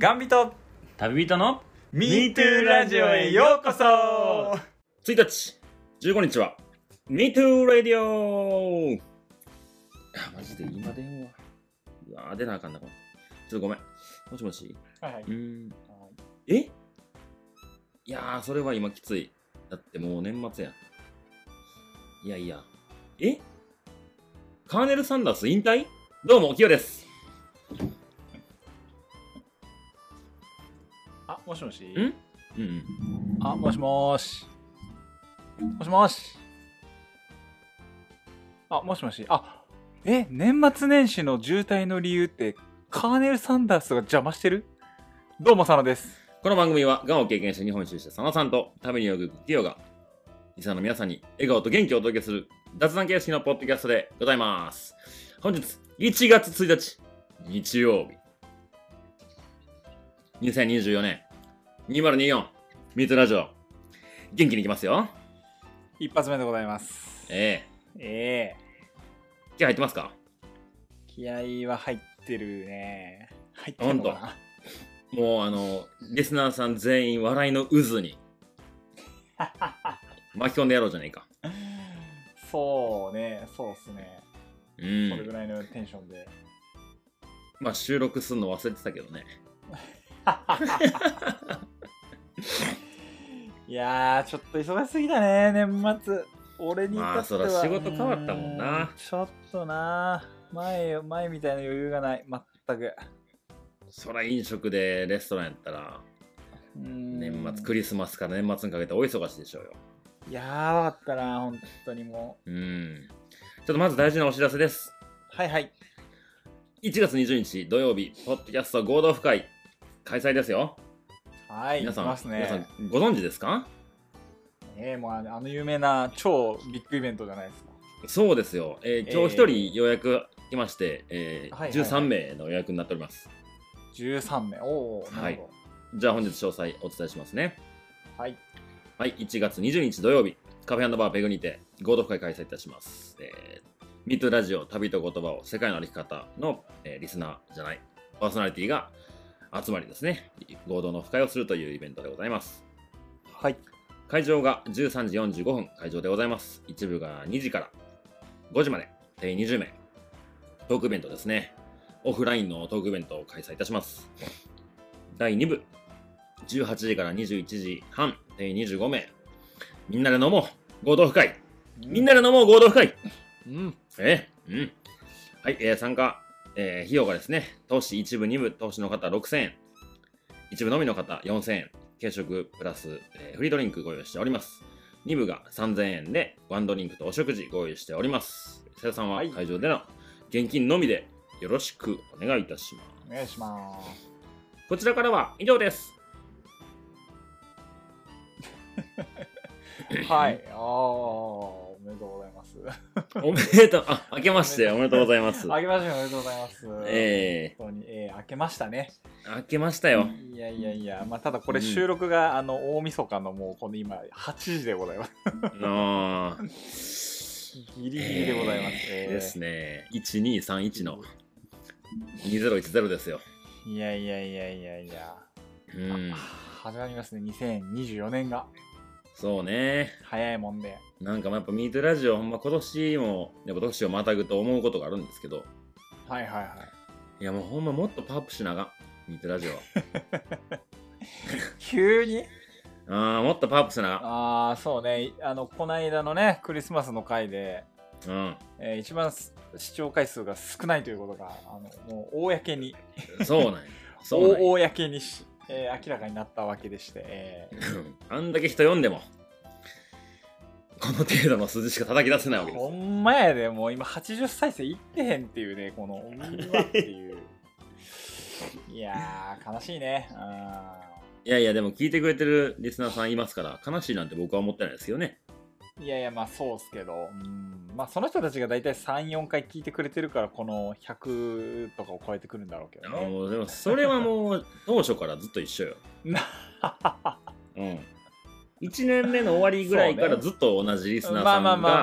ガンビと。旅人の MeToo ラジオへようこそ。1日15日は。MeToo ラディオあマジで。今電話。うわ出なあかんなこれ。ちょっとごめん。もしもし。はいはい。うーんえ？いやーそれは今きつい。だってもう年末や。いやいや。え？カーネル・サンダース引退？どうもキヨですもしもし？ん？うんうん。あもしもーし。もしもし。あもしもし。あえ年末年始の渋滞の理由ってカーネル・サンダースが邪魔してる？どうも佐野です。この番組は、がんを経験した日本一周した佐野さんと、旅に泳ぐキヨが、リスナーの皆さんに笑顔と元気をお届けする雑談形式のポッドキャストでございます。本日、1月1日、日曜日。2024年、2024、ミートラジオ、元気にいきますよ。一発目でございます。ええ。ええ。気合入ってますか？気合は入ってるね。入ってるのかな？もう、あの、リスナーさん全員笑いの渦に。巻き込んでやろうじゃないか。そうねそうっすね。うそれぐん。らいのテンションで。まあ、収録するの忘れてたけどね。いやーちょっと忙しすぎだね年末。俺に至っては。まあ仕事変わったもんな。うちょっとな。前前みたいな余裕がない。全く。そら飲食でレストランやったら年年末クリスマスから年末にかけて大忙しでしょうよ。やばかったな本当にもう。ん。ちょっとまず大事なお知らせです。うはいはい。1月20日土曜日ポッドキャスト合同会開催ですよはい皆さん行きます皆さねんご存知ですか？えー、もうあの有名な超ビッグイベントじゃないですか。そうですよ、えー今日1人予約来まして、えーはいはいはい。13名の予約になっております。13名。おおなるほじゃあ本日詳細お伝えしますね。どはい。はい、1月20日土曜日、カフェバーペグにて合同会開催いたします。えーミッドラジオ旅と言葉を世界の歩き方の、えーリスナーじゃない、パーソナリティが集まりですね、合同の深会をするというイベントでございます。はい会場が13時45分会場でございます。一部が2時から5時まで、定員20名。トークイベントですね。オフラインのトークイベントを開催いたします。第2部、18時から21時半、定員25名。みんなで飲もう合同深いみんなで飲もう合同深いうんえうん。はい、えー参加、えー費用がですね、投資1部、2部、投資の方6000円、1部のみの方4000円、軽食プラス、えーフリードリンクご用意しております。2部が3000円で、ワンドリンクとお食事ご用意しております。さよさんははい会場での現金のみでよろしくお願いいたします。お願いしますこちらからは以上です。はい ああおめでとうございます おめでとう、あ、明けましておめでとうございます。あけましておめでとうございます。え本当に、えー、明けましたね。明けましたよ。いやいやいや、まあ、ただこれうん収録が、あの大晦日のもうこの今8時でございます。あーギリギリでございます。えーですね。1231の2010ですよ。いやいやいやいやいや。うん。始まりますね。2024年がそうね。早いもんで。なんかまあやっぱミートラジオ、ほんま今年も、やっぱ年をまたぐと思うことがあるんですけど、はいはいはい。いやもうほんまもっとパワーアップしなあかん。ミートラジオ 急に？は。あーもっとパワーアップしなあかああ、そうね。あの、この間のね、クリスマスの回で、ん。うん。えー一番す視聴回数が少ないということが、あのもう公にそうなんや。そう。公にし、えー明らかになったわけでして、えー あんだけ人読んでも、この程度の数字しか叩き出せないわけですほ。んまやでもう今80再生いってへんっていうねこのうわっていう いやー悲しいねいやいや、でも聞いてくれてるリスナーさんいますから、悲しいなんて僕は思ってないですよね。うんいやいやまあそうっすけどうんまあその人たちが大体34回聞いてくれてるからこの100とかを超えてくるんだろうけどねもうでもそれはもう 当初からずっと一緒よ。うん。1年目の終わりぐらいからずっと同じリスナーさんまあまあまあが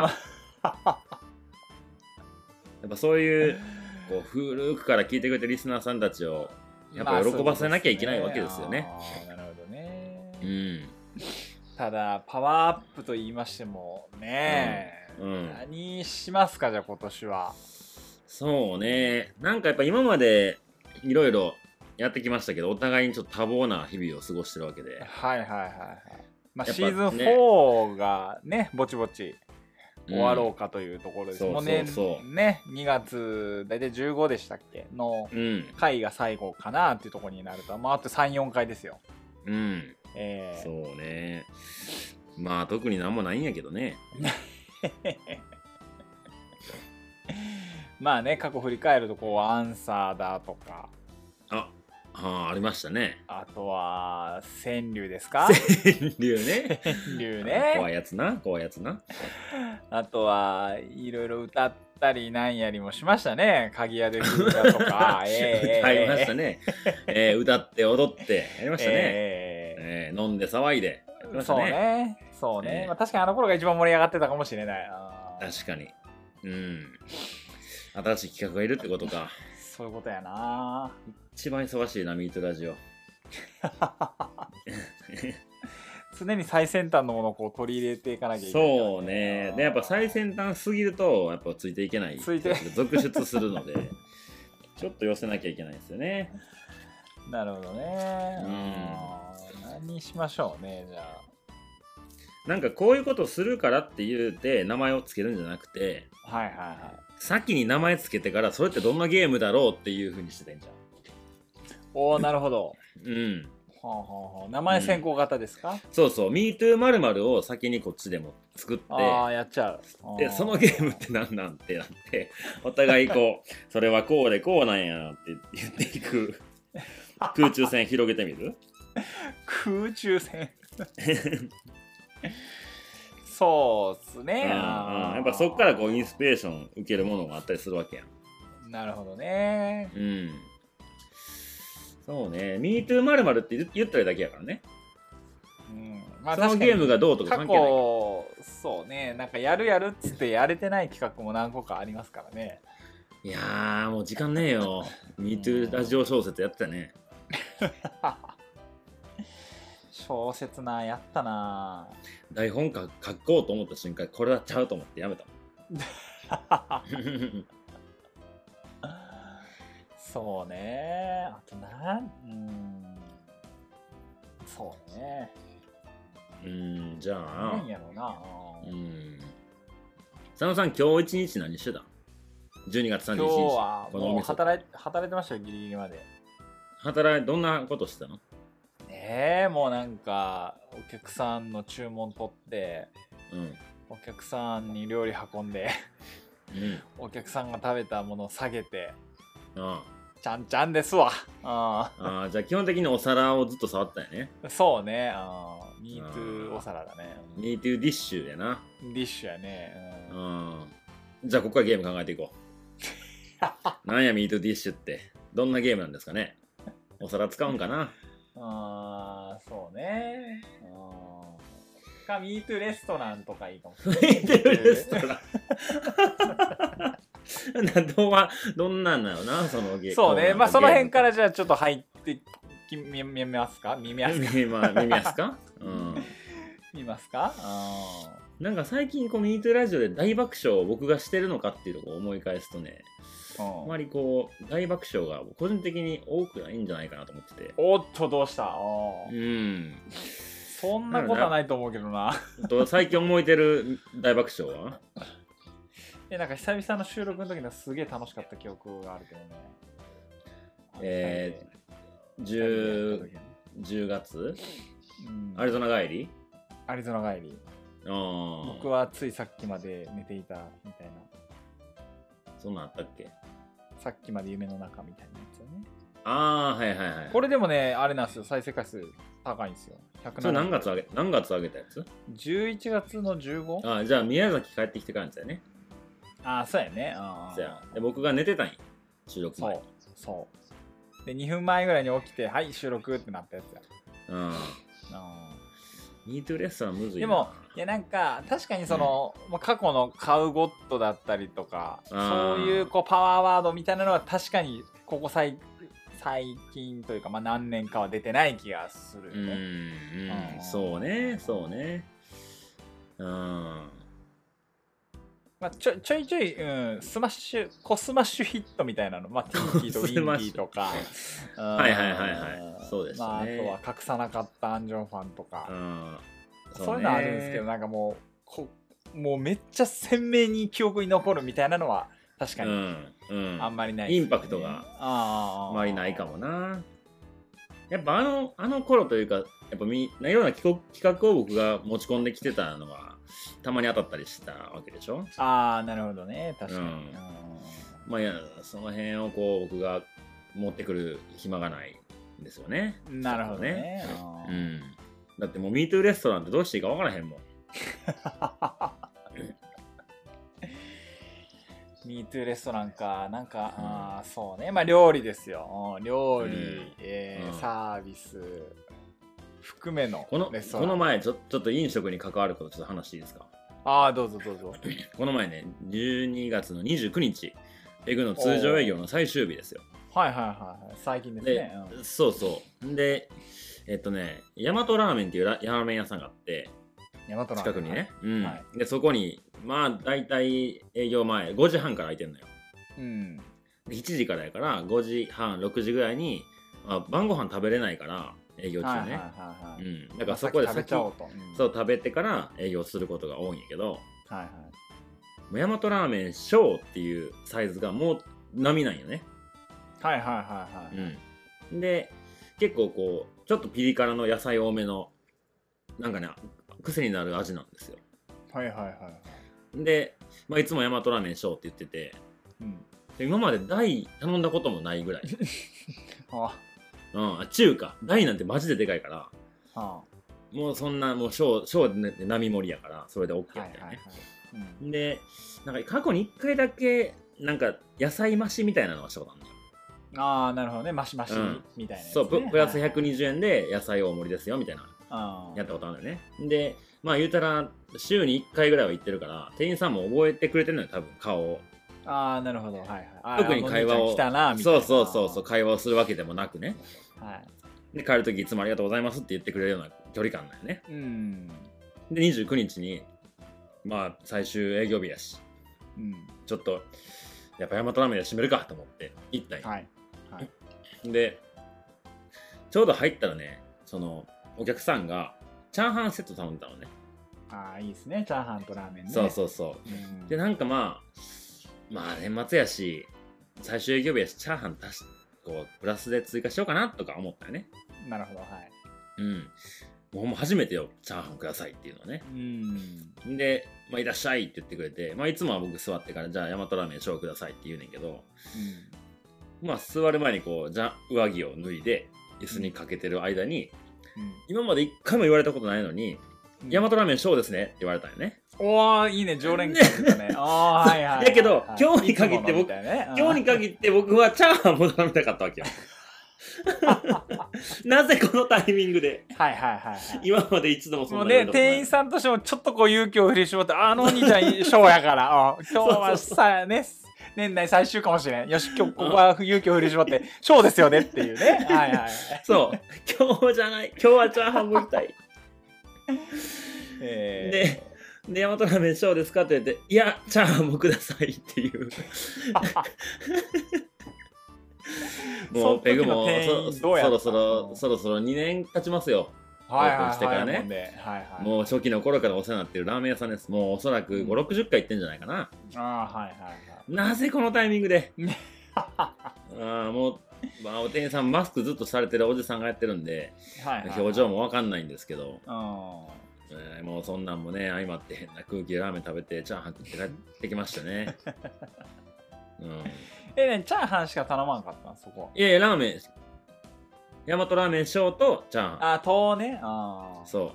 まあ やっぱそういうこう古くから聞いてくれてるリスナーさんたちをやっぱ喜ばせなきゃいけないわけですよね。まあそうですねなるほどね。うんただ、パワーアップと言いましても、ねえ、うん。何しますか、じゃあ今年は。そうね。なんかやっぱ今までいろいろやってきましたけどお互いにちょっと多忙な日々を過ごしてるわけで。はいはいはいはい。まあ、シーズンね4がね、ぼちぼち終わろううかというところです。そうもうねね、2月、大体15でしたっけ？のうん。回が最後かなっていうところになると、まあ、あと3、4回ですよ。うんえーそうね。まあ特になんもないんやけどね。まあね、過去振り返ると、こう、アンサーだとか、ああありましたね。あとは、川柳ですか？竜ね。川柳ね。怖いやつな。怖いやつな。あとは、いろいろ歌ったりなんやりもしましたね。鍵屋で歌とか。ええ。ありましたね、えー歌って踊ってやりましたね、ええー飲んで騒いでやってましたそうねね。そうね。ええまあ、確かにあの頃が一番盛り上がってたかもしれない。確かにうん新しい企画がいるってことかそういうことやな。一番忙しいなミートラジオ 常に最先端のものをこう取り入れていかなきゃいけないから。そうねでやっぱ最先端すぎるとやっぱついていけないついて続出するのでちょっと寄せなきゃいけないですよねなるほどね。うんうん何しましょうね、じゃあ。なんかこういうことするからって言うて名前をつけるんじゃなくてはいはいは先に名前つけてからそれってどんなゲームだろうっていう風にしてたんじゃんい。おおなるほど。うんはあはあはあ名前先行型ですか、そうそう MeToo○○ を先にこっちでも作ってああ、やっちゃう。でそのゲームって何なん？ってなってお互いこう それはこうでこうなんやって言っていく空中戦広げてみる？空中戦。そうっすうんうん。ね、やっぱそっからこうインスピレーション受けるものがあったりするわけやん。なるほどね。うん。そうね。MeToo○○ って言言ったらだけやからね。うん。まそのゲームがどうとか過関係ない。去そうね。なんかやるやるっつってやれてない企画も何個かありますからね。いやーもう時間ねえよ。MeToo ラジオ小説やってたね小説なやったな。台本か書こうと思った瞬間これはちゃうと思ってやめた。そうね。あとなんうん。そうね。うんじゃあ。何やろうな。うん。佐野さん今日一日何してた ?12 月31日。今日はもう働い働いてましたよギリギリまで働いどんなことしてたの？ええもうなんかお客さんの注文取ってうん。お客さんに料理運んでうん。お客さんが食べたものを下げてあちゃんちゃんですわ。ああ。ああじゃあ基本的にお皿をずっと触ったよね。ーそうね。あーミートゥーお皿だね。MeToo ディッシュやな。ディッシュやね、ううんんじゃあここからゲーム考えていこう。なんや MeToo ディッシュって。どんなゲームなんですかね？お皿使うんかな。あーそうね。うん。かミートレストランとかいいかも。しれない MeToo レストラン。などんはどんなんなのなそのゲーム。そうね。まあその辺からじゃあちょっと入ってきますか？見ますか？すか？うん。見ますか？あなんか最近こう MeToo ラジオで大爆笑を僕がしてるのかっていうとこを思い返すとねあまりこう大爆笑が個人的に多くないんじゃないかなと思ってて。おっとどうした？あうーん。そんなことはないと思うけどな。と最近思い出る大爆笑は？えなんか久々の収録の時のすげえ楽しかった記憶があるけどね。えー 10, 10月？うん。アリゾナ帰り？アリゾナ帰り。僕はついさっきまで寝ていたみたいな。そんなんあったっけ？さっきまで夢の中みたいなやつよね。ああはいはいはい。これでもねあれなんですよ。再生回数高いんですよ。それ何月107あげ何月あげたやつ？11月の 15? ああじゃあ宮崎帰ってきてからんですよね。ああそうやね。あー。そや。で僕が寝てたんや収録前。そうそう。で2分前ぐらいに起きてはい収録ってなったやつや。うん。あ MeToo レストランむずいでもいやなんか確かにその、まあ過去のカウゴッドだったりとかあーそういうこうパワーワードみたいなのは確かにここ最最近というか、まあ、何年かは出てない気がするね。うんうん。そうね、そうね。うん。まあ、ちょちょいちょい、うん、スマッシュ、コスマッシュヒットみたいなの、まあ、ティンキーとウィンディとか、はいはいはいはい。そうですね。まあ、あとは隠さなかったアンジョンファンとか、うんそういうのはあるんですけど、なんかもうこ、もうめっちゃ鮮明に記憶に残るみたいなのは、確かにうんうんあんまりないインパクトがああまりないかもな。やっぱあのあの頃というか、やっぱみいろんな企画企画を僕が持ち込んできてたのが、たまに当たったりしたわけでしょ？ああ、なるほどね。確かに。うんまあいや、その辺をこう僕が持ってくる暇がないんですよね。うんなるほどね。ううんん。だってもう MeToo レストランってどうしていいか分からへんもん。MeToo レストランか、なんか、あーそうね、まあ料理ですよ。うん料理、うんえーうんサービス、含めのこの。この前ちょ、ちょっと飲食に関わることちょっと話していいですか？ああ、どうぞどうぞ。この前ね、12月の29日、ペグの通常営業の最終日ですよ。はいはいはいはい。最近ですでね。、うんそうそう。で、えっとね、大和ラーメンっていうララーメン屋さんがあって、大和ラーメン近くにね。うんはで、そこに、まあ、大体営業前、5時半から開いてんのよ。うん。で7時からやから、5時半、6時ぐらいに、まあ、晩ご飯食べれないから、営業中ね。だからそこで先食べ先、ちゃおうと。うんそう、食べてから営業することが多いんやけど、はいはい。大和ラーメン小っていうサイズがもう並なんよね。はいはいはいはい。うん。で、結構こう、ちょっとピリ辛の野菜多めの、なんかね、癖になる味なんですよ。はいはいはいはい。で、まあ、いつも大和ラーメン小って言ってて、うん。で今まで大頼んだこともないぐらい。あうん、あ中華。大なんてマジででかいから、あもうそんな、もう小、小で、ね、並盛りやから、それで OK みたはいいなね。はいはい。うんで、なんか過去に1回だけ、なんか野菜増しみたいなのはしたことあるのよ。ああ、なるほどね。マシマシうんみたいなやつね。そう、ププラスはい120円で野菜大盛りですよ、みたいな。やったことあるんだよね。で、まあ言うたら、週に1回ぐらいは行ってるから、店員さんも覚えてくれてるのよ、多分、顔を。あー、なるほど。はいはい。特に会話をそうな。そうそうそう、会話をするわけでもなくね。はい。で、帰るときいつもありがとうございますって言ってくれるような距離感だよね。うん。で、29日に、まあ最終営業日やし、うん。ちょっと、やっぱ大和ラーメンで締めるかと思って行ったんよはい。はい。で、ちょうど入ったらね、その、お客さんが、チャーハンセット頼んでたのね。ああ、いいですね。チャーハンとラーメンね。そうそうそう。うん。で、なんかまあ、まあ年末やし、最終営業日やし、チャーハン足し、こう、プラスで追加しようかなとか思ったよね。なるほど。はい。うん。もう初めてよ、チャーハンくださいっていうのはね。うん。で、まあ、いらっしゃいって言ってくれて、まあ、いつもは僕座ってから、じゃあ、大和ラーメン小くださいって言うねんけど、まあ、座る前にこう、じゃ上着を脱いで、椅子にかけてる間に、うん。今まで一回も言われたことないのに、うん。大和ラーメン小ですねって言われたんよね。おー、いいね。常連客だね。ああ、はいはいはい。だけどはい今日に限って僕ね今日に限って僕はチャーハンも頼みたかったわけよ。なぜこのタイミングで、はいはいはいはい。今まで一度もそんな店員さんとしてもちょっとこう勇気を振り絞って、あのお兄ちゃん、ショーやから、うん 今日はさ、ね、年内最終かもしれん。よし、今日ここは勇気を振り絞って、ショーですよねっていうね。はいはいはい。そう。今日じゃない。今日はチャーハンも行きたい。えーで、で、大和ラーメン小ですかって言って、いや、チャーハンもくださいっていう。もうペグもそろそろ、そろそろ2年経ちますよ。はいはいオープンしてからねはいはいはい。もう初期の頃からお世話になってるラーメン屋さんです。もうおそらく5、うん60回行ってんじゃないかな。ああ、はいはいなぜこのタイミングで？ね ああもう、まあ、お店員さんマスクずっとされてるおじさんがやってるんで、はい。はいはい表情もわかんないんですけど、うん。えーもうそんなんもね、相まって変な空気でラーメン食べて、チャーハン食って帰ってきましたね。うん、え、ね、チャーハンしか頼まんかったん？そこ。いやいや、ラーメン、大和ラーメン小とチャーハン。あ、とね。ああ。そ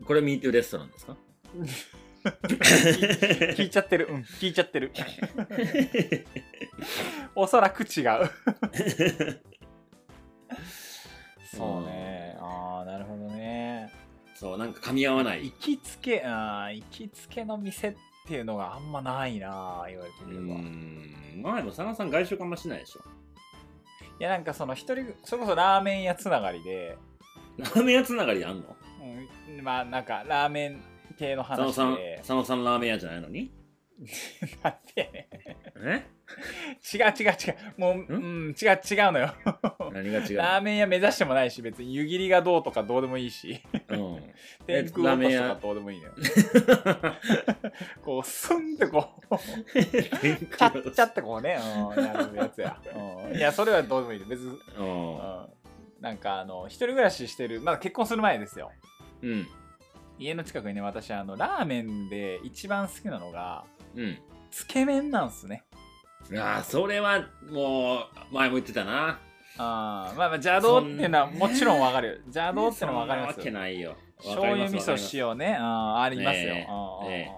う。これ、ミートゥーレストランですか？聞いちゃってる。うん、聞いちゃってる。おそらく違う。そうね。ああ、なるほどね。そう、なんか噛み合わない行。きつけ、あー行きつけの店っていうのがあんまないな、言われてうみれば。ん。まあでも、佐野さん外食あんましないでしょ。いやなんかその一人それこそラーメン屋つながりで、ラーメン屋つながりあんの？うん、まあなんかラーメン系の話佐野さんで佐野さんラーメン屋じゃないのに？なんでやねんえ？違う違う違う。もう、うん、違う違うのよ。何が違うラーメン屋目指してもないし別に。湯切りがどうとかどうでもいいし。うん。天空落としとかどうでもいいのよ。こうスンってこう。チャッチャってこうね、うん、やるやつや、うん、いやそれはどうでもいい別に、うん。うん、なんかあの一人暮らししてる。まだ結婚する前ですよ。うん家の近くにね私あのラーメンで一番好きなのがうん。つけ麺なんすね。ああそれはもう前も言ってたな。あーまあまあ邪道っていうのはもちろんわかるよ。邪道ってのはわかります。そんなわけないよ。醤油味噌塩ね。あありますよ、ね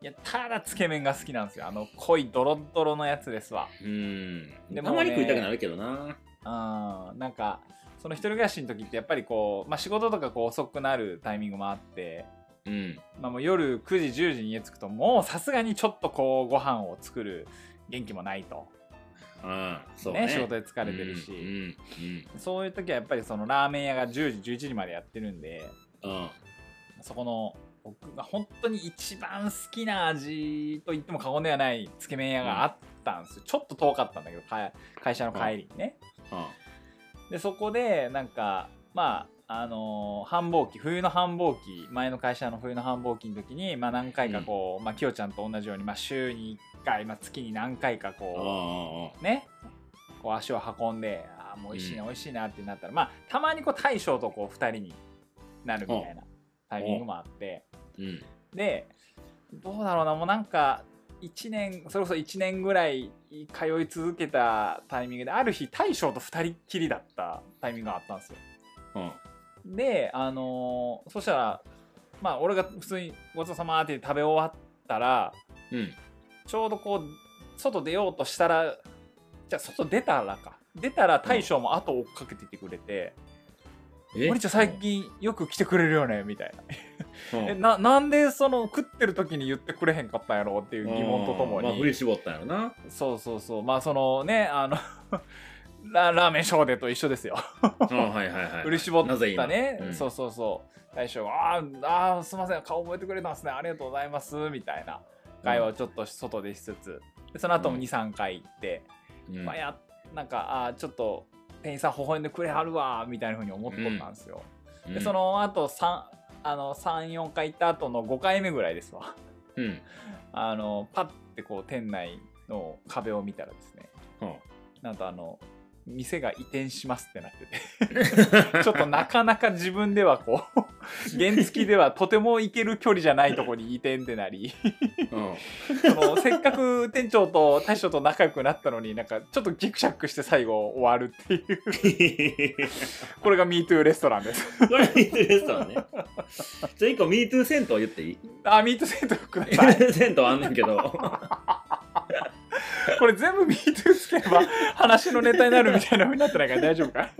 いやただつけ麺が好きなんですよ。あの濃いドロッドロのやつですわ。うん。でもねたまに食いたくなるけどな。うんなんかその一人暮らしの時ってやっぱりこう、まあ、仕事とかこう遅くなるタイミングもあって、うん。まあ、もう夜9時10時に家着くともうさすがにちょっとこうご飯を作る元気もないと、ああそうね。ね仕事で疲れてるし、うんうんそういう時はやっぱりそのラーメン屋が10時11時までやってるんでうん。うんそこの僕が本当に一番好きな味と言っても過言ではないつけ麺屋があったんですよ、ちょっと遠かったんだけどか会社の帰りにね、でそこでなんかまああのー繁忙期冬の繁忙期前の会社の冬の繁忙期の時に、まあ、何回かこう、まあ、きよちゃんと同じように、まあ、週に1回、まあ、月に何回かうんこうんうねこう足を運んであーもう美味しいな、うん。美味しいなってなったらまあたまにこう大将とこう2人になるみたいなタイミングもあって。うん。でどうだろうなもうなんか1年それこそ1年ぐらい通い続けたタイミングである日大将と2人っきりだったタイミングがあったんですよ。うんであのーそしたらまあ俺が普通にごちそうさまって食べ終わったらうん。ちょうどこう外出ようとしたらじゃあ外出たらか。出たら大将も後を追っかけててくれて「えお兄ちゃん最近よく来てくれるよね」みたいな。うん。えななんでその食ってる時に言ってくれへんかったんやろうっていう疑問とともまあ振りに絞ったんやろな。そうそうそう。まあそのねあの ララーメンショーデと一緒ですよ。うんはいはいはい。振り絞ったね、うん。そうそうそう。大将が「あーあーすいません。顔覚えてくれたんですね。ありがとうございます」みたいな。会話をちょっと外でしつつ。でその後もうん。23回行って、うん。まあ、やなんかあーちょっと店員さん微笑んでくれはるわみたいな風に思っとったんですよ、うん。でその後三あの34回行った後の5回目ぐらいですわ。うん。あのパッてこう店内の壁を見たらですね。うん。なんとあの店が移転しますってなってて。ちょっとなかなか自分ではこう 原付ではとても行ける距離じゃないとこに移転ってなり。うん。そのせっかく店長と大将と仲良くなったのになんかちょっとギクシャクして最後終わるっていう。これが MeToo レストランです。これ MeToo レストランね。じゃあ一個 MeToo 銭湯言っていい？あ MeToo セントください。銭湯あんねんけどこれ全部 MeToo つければ話のネタになるみたいな風になってないから大丈夫か？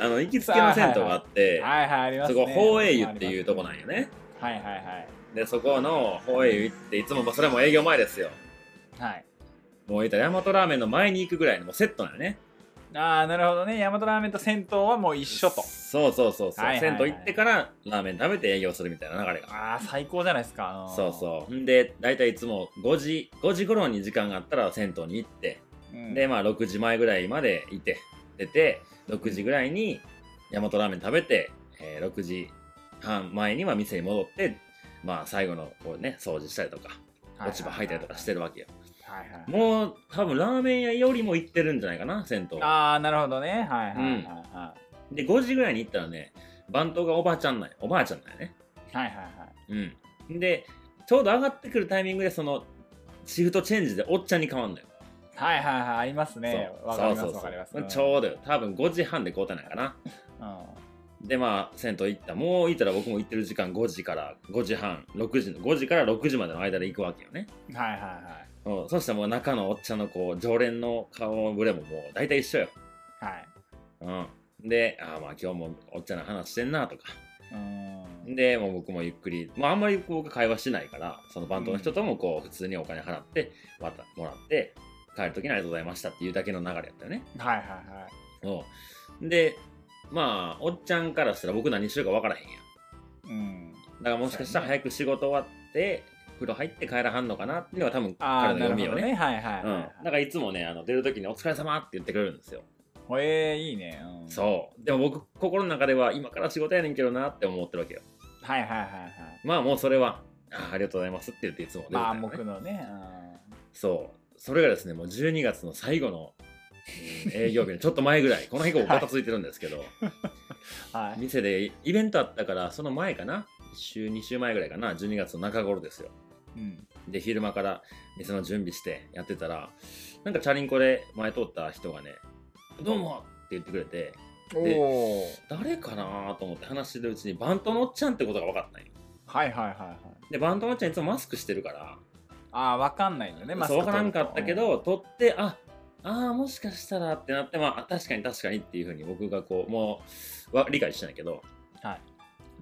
あの行きつけの銭湯があってはいはいありますねそこ宝永湯っていうとこなんよね。はいはいはい。でそこの宝永湯行っていつもまあそれも営業前ですよ。はい。もう言ったら大和ラーメンの前に行くぐらいのもうセットなんよねああなるほどね。大和ラーメンと銭湯はもう一緒と。そうそうそうそう、はいはいはい。銭湯行ってからラーメン食べて営業するみたいな流れが。ああ最高じゃないですかそうそう。んで、大体いつも5時、5時頃に時間があったら銭湯に行って、うん、で、まあ6時前ぐらいまでいて、出て、6時ぐらいに大和ラーメン食べて、えー6時半前には店に戻って、まあ最後のこうね、掃除したりとか、落ち葉吐いたりとかしてるわけよ。はいはいもう多分ラーメン屋よりも行ってるんじゃないかな、銭湯。ああなるほどね。はいはいはいはで、5時ぐらいに行ったらね、番頭がおばあちゃんなんや。おばあちゃんなんやね。いはいはいはい。うん。で、ちょうど上がってくるタイミングで、その、シフトチェンジでおっちゃんに変わんのよ。はいはいはいありますね。わかりますそうそうわかります。そうちょうどよ。多分5時半で交代なんかな。うん。でまあ銭湯行った。もう行ったら僕も行ってる時間5時から5時半6時の5時から6時までの間で行くわけよね、はいはいはいうん、そしたらもう中のおっちゃんのこう常連の顔ぶれももう大体一緒よ、はい。うん、でああまあ今日もおっちゃんの話してんなとか。うん。でもう僕もゆっくり、まあ、あんまり僕会話しないからそのバンドの人ともこう普通にお金払ってまたもらって帰る時にありがとうございましたっていうだけの流れやったよね。はいはいはい。そうで、まあ、おっちゃんからしたら僕何してるか分からへんやん。うん。だからもしかしたら早く仕事終わって、風呂入って帰らはんのかなっていうのが多分彼の読みよね。なるほどね。はいはいうん、はい。だからいつもねあの出る時に「お疲れ様って言ってくれるんですよ。はいえー、いいね、うん、そう。でも僕心の中では今から仕事やねんけどなって思ってるわけよ。はいはいはいはい。まあもうそれはあありがとうございますって言っていつも出てたまあ僕のね、そう。それがですねもう12月の最後の、うん営業日のちょっと前ぐらい。この辺結構ガタついてるんですけど、うん、はい。店でイベントあったからその前かな？1週2週前ぐらいかな？12月の中頃ですようん。で昼間から店の準備してやってたらなんかチャリンコで前通った人がね「どうも!」って言ってくれておでお誰かなと思って話してるうちにバントのおっちゃんってことが分かったんよ。はいはいはいはい。でバントのおっちゃんいつもマスクしてるからああ分かんないんだよねマスクそう分からんかったけど取ってああーもしかしたらってなってまあ確かに確かにっていうふうに僕がこうもうわ理解してないけど。とはい。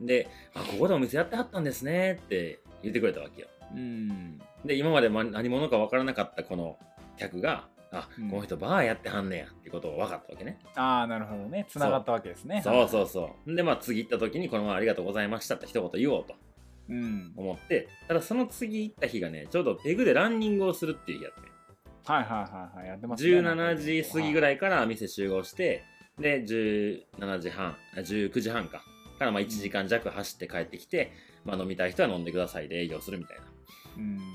であここでお店やってはったんですねって言ってくれたわけようん。で今までま何者か分からなかったこの客があ、うん。この人バーやってはんねやってことを分かったわけね、ああなるほどね。つながったわけですね。そう。そうそうでまあ次行った時にこのままありがとうございましたって一言言おうと。ううん。思って。ただその次行った日がねちょうどペグでランニングをするっていう日やって。はいはいはいはい。やってますね。17時過ぎぐいらいから店集合してで17時半あ19時半か。からまあ1時間弱走って帰ってきて、まあ、飲みたい人は飲んでくださいで営業するみたいな。うん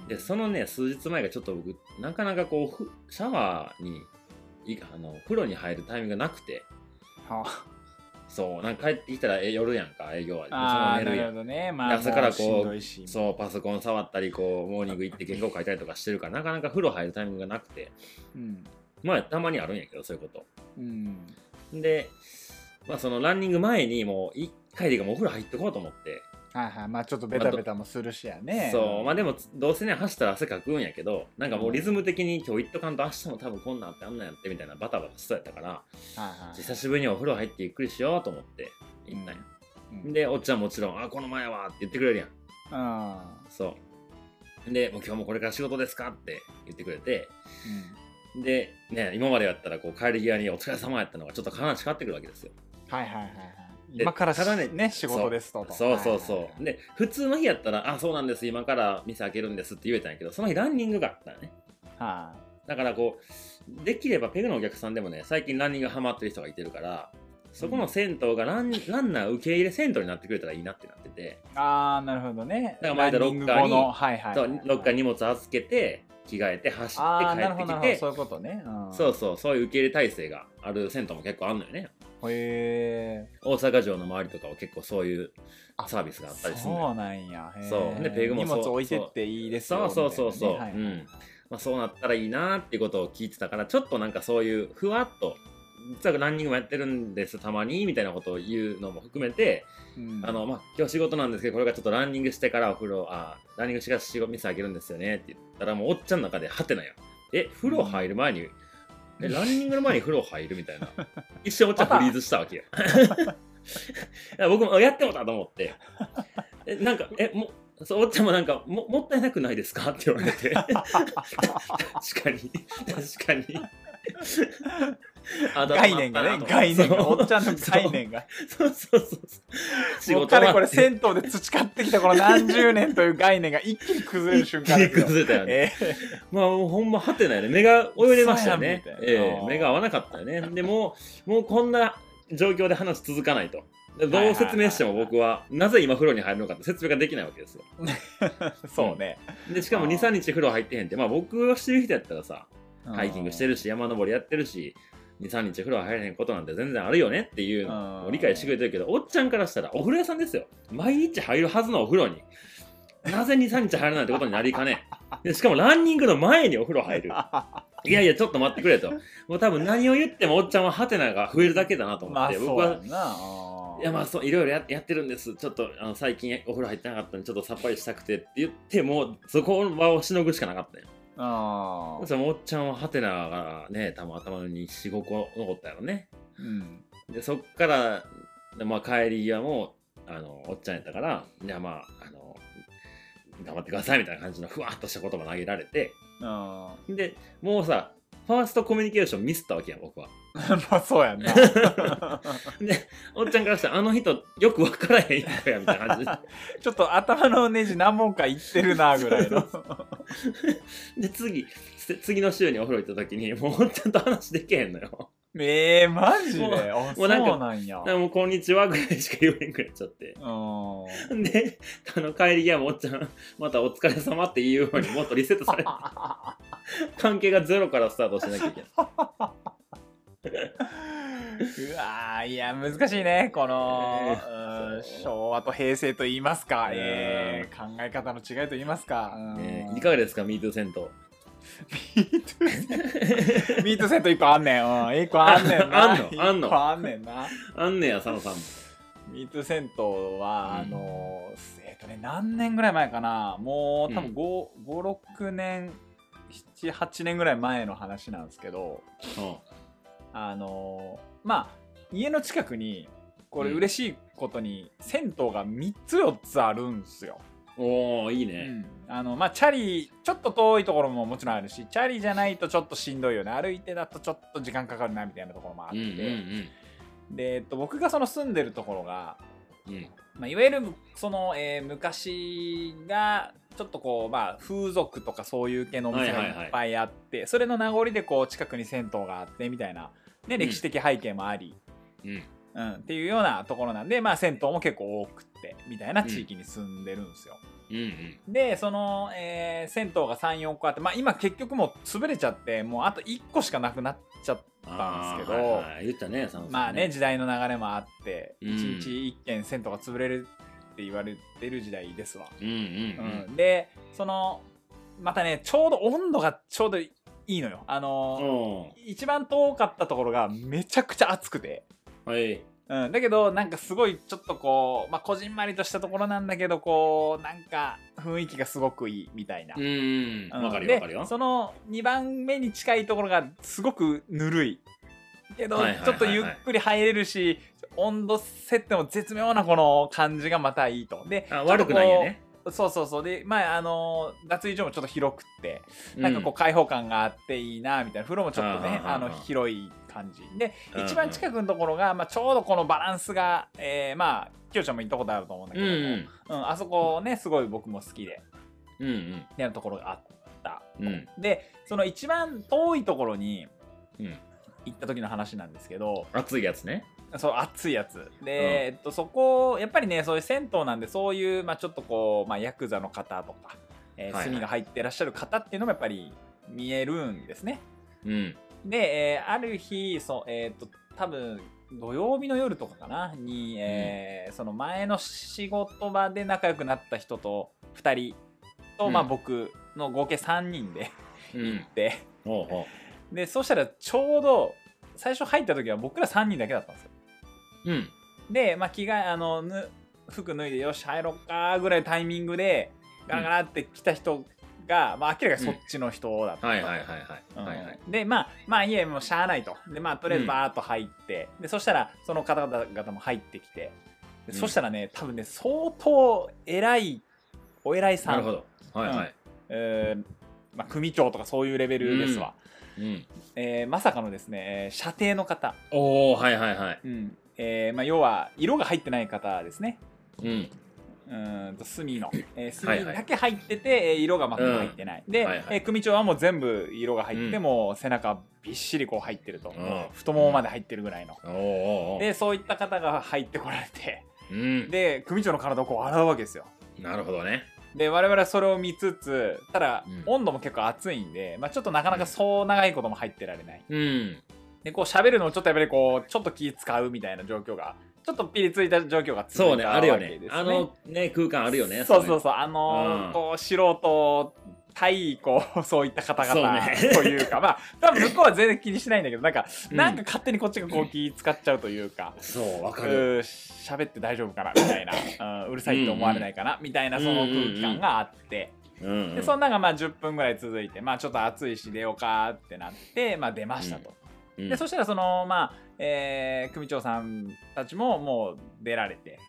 でそのね数日前がちょっと僕なかなかこうふシャワーにいあの風呂に入るタイミングがなくて。はそうなんか帰ってきたらえ夜やんか営業はああなるほどね。まあ朝からこうそうパソコン触ったりこうモーニング行って原稿書いたりとかしてるからなかなか風呂入るタイミングがなくて。うん。まあたまにあるんやけどそういうこうん。とでまあそのランニング前にもう1回でいいからもうお風呂入ってこうと思ってはいはい。まあちょっとベタベタもするしやね。そう。まあでもどうせね走ったら汗かくんやけどなんかもうリズム的に今日行っとかんと明日も多分こんなんあってあんなんやってみたいなバタバタしそうやったからはいはい。久しぶりにお風呂入ってゆっくりしようと思って行ったん。や、うん。でおっちゃんもちろん「あこの前は」って言ってくれるやん。うんそう。で「もう今日もこれから仕事ですか?」って言ってくれてうん。でね今までやったらこう帰り際に「お疲れ様やったのがちょっと話変わってくるわけですよ。はいはいはいはい。で今からただねね仕事ですとと。そうそうそう、で普通の日やったら「あそうなんです今から店開けるんです」って言えたんやけどその日ランニングがあったよね。はだからこうできればペグのお客さんでもね最近ランニングハマってる人がいてるからそこの銭湯がラン,、ランナー受け入れ銭湯になってくれたらいいなってなって。て、いああなるほどね。だから前田ロッカーにロッカーに荷物預けて着替えて走ああって帰ってきてそういう。ことねうんそうそうそういう受け入れ体制がある銭湯も結構あるのよねへえ大阪城の周りとかは結構そういうサービスがあったりするのよ。そうなんや。そう。でペグもそう。荷物置いてっていいですよそうそうそうそう。はいはいはい。まあ、そうなったらいいなっていうことを聞いてたからちょっとなんかそういうふわっと実はランニングもやってるんですたまにみたいなことを言うのも含めて、うん。あのまあ、今日仕事なんですけどこれからちょっとランニングしてからお風呂あランニングしてから仕事店開けるんですよねって言ったらもうおっちゃんの中でハテナよえ風呂入る前に、えランニングの前に風呂入るみたいな。一瞬おっちゃんフリーズしたわけ や僕もあやってもたと思って。えなんかえもそうおっちゃんもなんかももったいなくないですか？って言われて。確かに。確かに概念がね概念が。おっちゃんの概念が。そうそうそう。仕もうかれこれ銭湯で培ってきたこの何十年という概念が一気に崩れる瞬間ですよ。崩れたよね。えまあほんまはてないね。目が泳いでましたよね。ええ。目が合わなかったよね。でもう、もうこんな状況で話続かないと。でどう説明しても僕は、なぜ今風呂に入るのかって説明ができないわけですよ。ー そうね。で、しかも2、あー3日風呂入ってへんって、まあ僕がしてる人やったらさ、ハイキングしてるるし、山登りやってるし、2、3日風呂入れへんことなんて全然あるよねっていうのを理解してくれてるけど、おっちゃんからしたらお風呂屋さんですよ。毎日入るはずのお風呂に。なぜ2、3日入らないってことになりかね。でしかもランニングの前にお風呂入る。いやいや、ちょっと待ってくれと。もう多分何を言ってもおっちゃんはハテナが増えるだけだなと思まあって、僕はそうやんなあーいやまあそういろいろややってるんですちょっとあの最近お風呂入ってなかったんでちょっとさっぱりしたくてって言ってもそこの場をしのぐしかなかったよあー。そおっちゃんはハテナがね多分頭に45個残ったやろね。うん。でそっから、でまあ、帰り際もあのおっちゃんやったからじゃあまああの頑張ってくださいみたいな感じのふわっとした言葉投げられて。あでもうさファーストコミュニケーションミスったわけやん僕は まあそうやんな。でおっちゃんからしたらあの人よく分からへん人やみたいな感じ。ちょっと頭のネジ何本かいってるなぐらいの。で次つ次の週にお風呂行った時にもうおっちゃんと話できへんのよ。えー、マジで？もうあもそううなんやもう「こんにちは」ぐらいしか言えんくなっちゃって。うん。であの帰り際もおっちゃんまた「お疲れ様って言うようにもっとリセットされて。関係がゼロからスタートしなきゃいけない うわーいや難しいねこの、えうん昭和と平成と言いますか、うん。えー考え方の違いと言いますか、うん。ねいかがですかミートセットミートセット1個あんねん、うん、1個あんねんな。あんの？あんの？1個あんねんな。あんねや佐野さんも。ミート銭湯は、うん。あのえっ、とね何年ぐらい前かな。もう多分56年78年ぐらい前の話なんですけど。うんあのまあ家の近くにこれうん嬉しいことに、銭湯が3つ4つあるんすよ。おおいいうね、ん、あのまあチャリちょっと遠いところももちろんあるしチャリじゃないとちょっとしんどいよね。歩いてだとちょっと時間かかるなみたいなところもあって、うんうんで、えっと、僕がその住んでるところがうん。うんまあ、いわゆるその、えー昔がちょっとこうまあ風俗とかそういう系のお店がいっぱいあって、それの名残でこう近くに銭湯があってみたいな、ね、歴史的背景もあり、うん。うん。っていうようなところなんで、まあ、銭湯も結構多くってみたいな地域に住んでるんですよ。うんうん。でその、えー銭湯が34個あって、まあ、今結局もう潰れちゃってもうあと1個しかなくなっちゃったんですけど。はいはい。言ったね佐野さんまあね時代の流れもあって、うん。一日一軒銭湯が潰れるって言われてる時代ですわ。うんうんうん。うん。でそのまたねちょうど温度がちょうどいいのよ。あのお一番遠かったところがめちゃくちゃ暑くて。ーはい。うん、だけどなんかすごいちょっとこうまあこじんまりとしたところなんだけどこうなんか雰囲気がすごくいいみたいな。うんうん。かるよわかるよ。でその2番目に近いところがすごくぬるい。けど、ちょっとゆっくり入れるし温度設定も絶妙なこの感じがまたいいと。であ悪くないよねそうそうそう。でまああの脱衣所もちょっと広くってなんかこう開放感があっていいなみたいな。風呂もちょっとねあの広い感じ。でうん一番近くのところが、まあ、ちょうどこのバランスが、えーまあきよちゃんも行ったことあると思うんだけども、うんうん。あそこねすごい僕も好きで。うんうん。やるところがあった。うん。でその一番遠いところにうん。行った時の話なんですけど。熱いやつねそう熱いやつ。で、えっと、そこやっぱりねそういう銭湯なんでそういう、まあ、ちょっとこう、まあ、ヤクザの方とか、えー炭が入ってらっしゃる方っていうのもやっぱり見えるんですね。うん。で、えーある日そうえっと多分土曜日の夜とかかな？に、えーその前の仕事場で仲良くなった人と2人と、まあ、うん僕の合計3人でうん。行って、ほうほでそしたらちょうど最初入った時は僕ら3人だけだったんですよううん。で、まあ、着替えあのぬ服脱いでよし入ろっかぐらいのタイミングでガラガラって来た人が、まあ、明らかにそっちの人だったと、はいはいはいはい。うん。はいはい。でまあまあいえもうしゃあないと。でまあとりあえずバーッと入って、でそしたらその方々も入ってきてでうんそしたらね多分ね相当偉いお偉いさなんるほど。はいはい。えーまあ、組長とかそういうレベルですわ、うん。えーまさかのですねえー射程の方、おおはいはいはい。うんえーまあ、要は色が入ってない方ですね。うん。うーんと墨の、えー、はいはい。墨だけ入ってて、えー色が全く入ってない、で、はいはい。えー組長はもう全部色が入ってもう背中びっしりこう入ってると、うん。太ももまで入ってるぐらいの、おーおーおー。でそういった方が入ってこられて。うん。で組長の体をこう洗うわけですよ。なるほどね。で我々はそれを見つつただ、うん。温度も結構暑いんで、まあ、ちょっとなかなかそう長いことも入ってられない。うんでこう喋るのもちょっとやっぱりこうちょっと気使うみたいな状況がちょっとピリついた状況が続そうねあるよね。ね。あのね空間あるよねそうそうそう。あのーうん。こう素人対こうそういった方々というかまあ多分向こうは全然気にしないんだけどなんか、うん。なんか勝手にこっちがこう気使っちゃうというか。そうわうかる。ー喋って大丈夫かなみたいな、うんうるさいって思われないかな、みたいなその空気感があって、うんでそんなのがまあ10分ぐらい続いてまあちょっと暑いし出ようかってなってまあ出ましたと、うんでそしたらそのまあ、えー組長さんたちももう出られて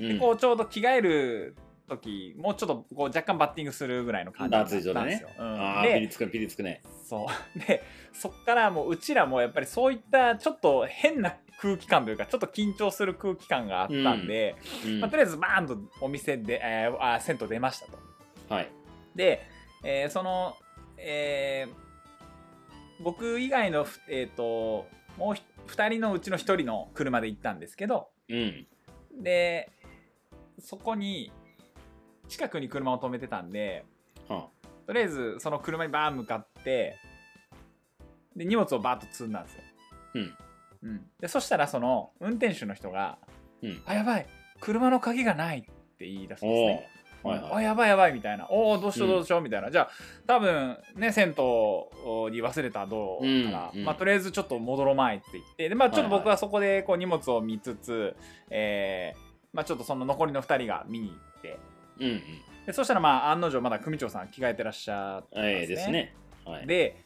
うんこうちょうど着替える時もうちょっとこう若干バッティングするぐらいの感じだったんですよ。ねうんでピリつくね、ピリつくね。そうでそっからもううちらもやっぱりそういったちょっと変な空気感というかちょっと緊張する空気感があったんで、うんまあ、とりあえずバーンとお店で、えーあ銭湯出ましたと。はい。で、えーその、えー僕以外のふ、えー、ともうひ2人のうちの1人の車で行ったんですけどうん。でそこに近くに車を止めてたんではとりあえずその車にバーン向かってで荷物をバーッと積んだんですよ、うん。うん、でそしたらその運転手の人がうん「あやばい。車の鍵がない」って言い出すんですおね。お。はいはい。あやばいやばいみたいなおおどうしようどうしようみたいな、じゃあ多分ね銭湯に忘れたどうから、うんうんまあ、とりあえずちょっと戻ろうまいって言ってで、まあ、ちょっとはいはい僕はそこでこう荷物を見つつ、えーまあ、ちょっとその残りの2人が見に行ってうんうん。でそしたらまあ案の定まだ組長さん着替えてらっしゃったんええですね。ですね。はい。で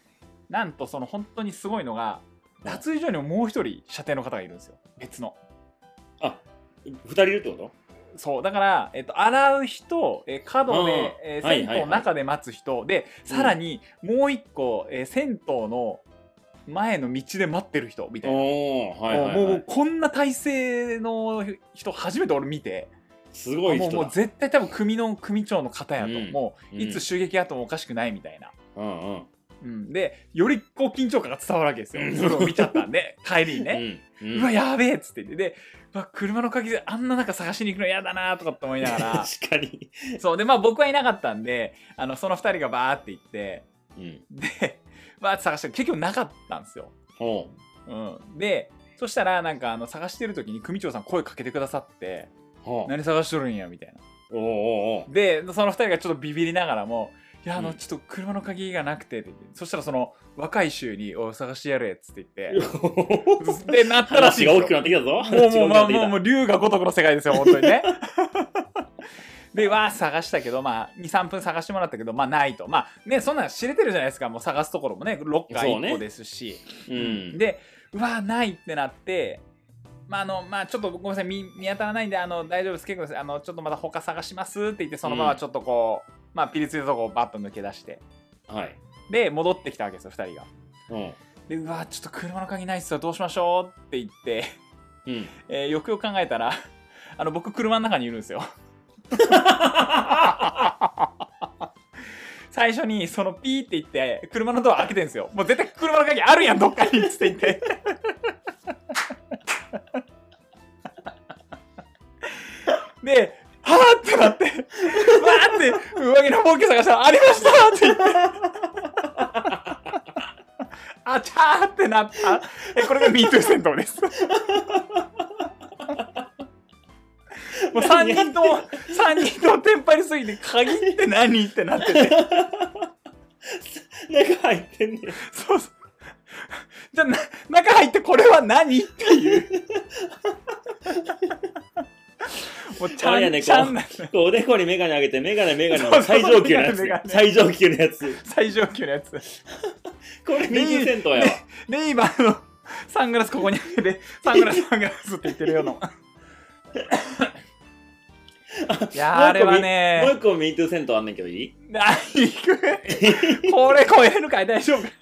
なんとその本当にすごいのが脱衣所にももう一人射程の方がいるんですよ別の。あ、二人いるってこと？そうだから、えっと、洗う人、えー角で、うん。えーはいはいはい。銭湯の中で待つ人、でさらにもう一個、えー銭湯の前の道で待ってる人みたいな、おおはいはい、もう。こんな体勢の人初めて俺見て。すごいもうもう。絶対多分組の組長の方やと、う。んもううん。いつ襲撃あってもおかしくないみたいな。うんうん。うん、でよりこう緊張感が伝わるわけですよ、うん。それを見ちゃったんで。帰りにね、うん。ううんわやべえっつって。でうわ車の鍵であんな中探しに行くの嫌だなとかって思いながら。確かに。そうでまあ僕はいなかったんであのその2人がバーって行ってうん。でバーって探して結局なかったんですよ、おう。うん、でそしたらなんかあの探してる時に組長さん声かけてくださってはあ何探しとるんやみたいな。でその2人がちょっとビビりながらもいやあのうんちょっと車の鍵がなくてって言ってそしたらその若い衆に「おい探してやれ」っつって言って でなったらしい話んですよが大きくなってきたぞ。もうもうまあもうももう竜が如くの世界ですよ本当にねでわー探したけどまあ23分探してもらったけどまあないとまあねそんなん知れてるじゃないですかもう探すところもねロッカーそうね1個ですし、うん。でうわーないってなってまああのまあちょっとごめんなさい見見当たらないんであの大丈夫です結構ですあのちょっとまた他探しますって言ってそのままちょっとこう、まあピリついたとこをバッと抜け出してはい。で戻ってきたわけですよ2人がうん。でうわーちょっと車の鍵ないっすよどうしましょうって言ってうん。えーよくよく考えたら あの僕車の中にいるんですよ 最初にそのピーって言って車のドア開けてんですよもう絶対車の鍵あるやんどっかにっつって言ってではーってなってわーって上着のポッケ探したらありましたって言って。あちゃーってなった。えこれが MeToo 戦闘です。もう3人とも3人ともテンパりすぎて鍵って何ってなってて。中入ってんねん。そうそう。じゃあな中入ってこれは何っていうもうちゃん、ねちゃんなこうおでこにメガネ上げて、メガネメガネの最上級のやつ最上級のやつ。最上級のやつ。これ、銭湯やわ。レイバーのサングラスここにあげてサングラス サングラスって言ってるようないやーあれはもうね一個ミート銭湯あんねんけどいい？あこれ超えるかい？大丈夫かい？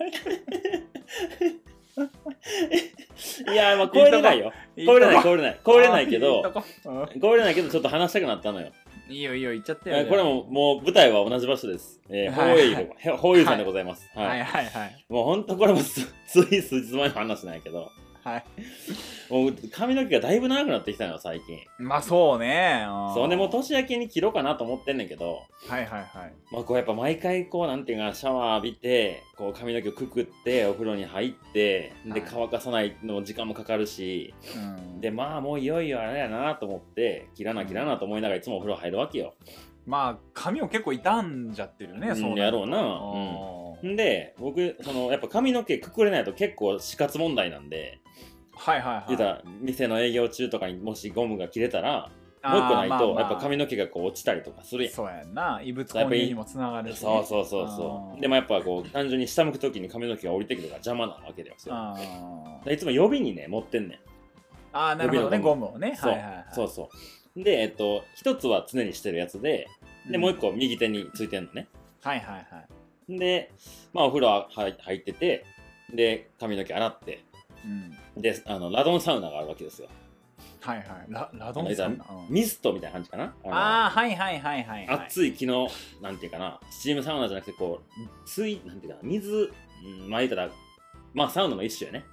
や、まあ超えれないよ。超えれない、超えれない。超えれないけいいど超えれないけど、ちょっと話したくなったのよ。いいよいいよ言っちゃってよえーこれも、もう舞台は同じ場所です。えー、ホはいーユー、ホーユーさんでございます。ははいい。はいはいもうほんとこれもつつい数日前の話なんやけど、はい。もう髪の毛がだいぶ長くなってきたのよ、最近。まあそうね。ん。そうね、もう年明けに切ろうかなと思ってんねんけど、はいはいはい。まあこうやっぱ毎回こうなんていうかシャワー浴びてこう髪の毛をくくってお風呂に入ってではい。乾かさないの時間もかかるし。うん。でまあもういよいよあれやなと思って切らな切らなと思いながらいつもお風呂入るわけよ。まあ髪を結構傷んじゃってるよね、うんそうやろうな。うん。ん。で僕そのやっぱ髪の毛くくれないと結構死活問題なんではいはいはい。言ったら店の営業中とかにもしゴムが切れたらもう一個ないとやっぱ髪のの毛がこう落ちたりとかするやん。そうやんな。異物混入にもつながるし、ね、そうそうそうそうでもやっぱこう単純に下向く時に髪の毛が降りてくるから邪魔なわけですよ。いつも予備にね持ってんねん。あーなるほどね予備のゴムをね。そう、はいはいはい。そうそう。で、えっと、一つは常にしてるやつで、で、もう一個右手についてんのね。はいはいはい。で、まあ、お風呂入入ってて、で、髪の毛洗って、うん。で、あの、ラドンサウナがあるわけですよ。はいはい。ララドンサウナ？うん。ミストみたいな感じかな？あのああはいはいはいはいはい。熱い木の、なんていうかな、スチームサウナじゃなくて、こう、水、なんていうかな、水、うん、まあ言ったら、まあサウナの一種やね。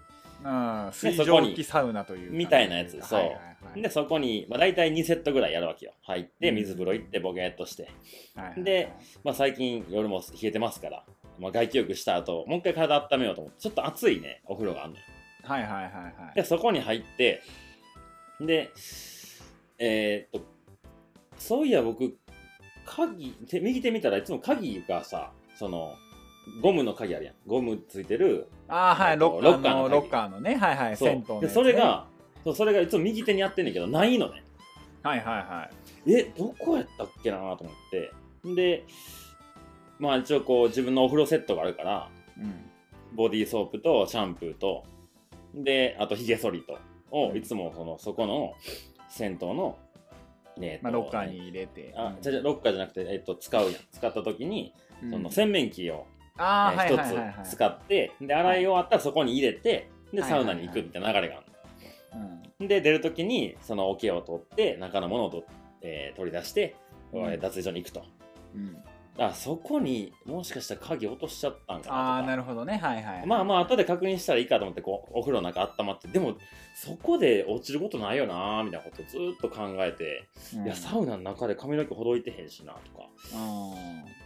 うん。水蒸気サウナというかみたいなやつそう。はいはいはい。で、そこに、まあ大体2セットぐらいやるわけよ。入って、うん。水風呂行って、ボケーっとして。はいはいはい。でまあ最近夜も冷えてますから、まあ外気浴した後、もう一回体温めようと思って、ちょっと熱いね、お風呂があるのよ。はいはいはいはいで、そこに入って、で、えーっと、そういや僕、鍵、手右手見たらいつも鍵がさ、その、ゴムの鍵あるやん。ゴムついてる。ああはいえっとロッカーのロッカーの鍵ロッカーのねはいはいそうで、銭湯のやつねそれが、そうそれがいつも右手にやってんねんけど、ないのね。はいはいはいえ、どこやったっけなと思って。で、まあ一応こう自分のお風呂セットがあるから、うんボディーソープとシャンプーと、で、あとヒゲ剃りと、をうんいつもその、そこの銭湯の、ねまあロッカーに入れて。あ、じゃじゃロッカーじゃなくて、えっと、使うやん。使った時に、うん。その洗面器をあ一つ使って、で、洗い終わったらそこに入れて、で、サウナに行くみたいな流れがあるう。で、出る時に、その桶を取って、中のものをと、えー取り出して、脱衣所に行くと。うんあ、そこにもしかしたら鍵落としちゃったんかなとか。ああなるほどね。はいはいまあまあ後で確認したらいいかと思ってこうお風呂の中温まって。でもそこで落ちることないよなーみたいなことずーっと考えて、うん。いやサウナの中で髪の毛ほどいてへんしなとか。う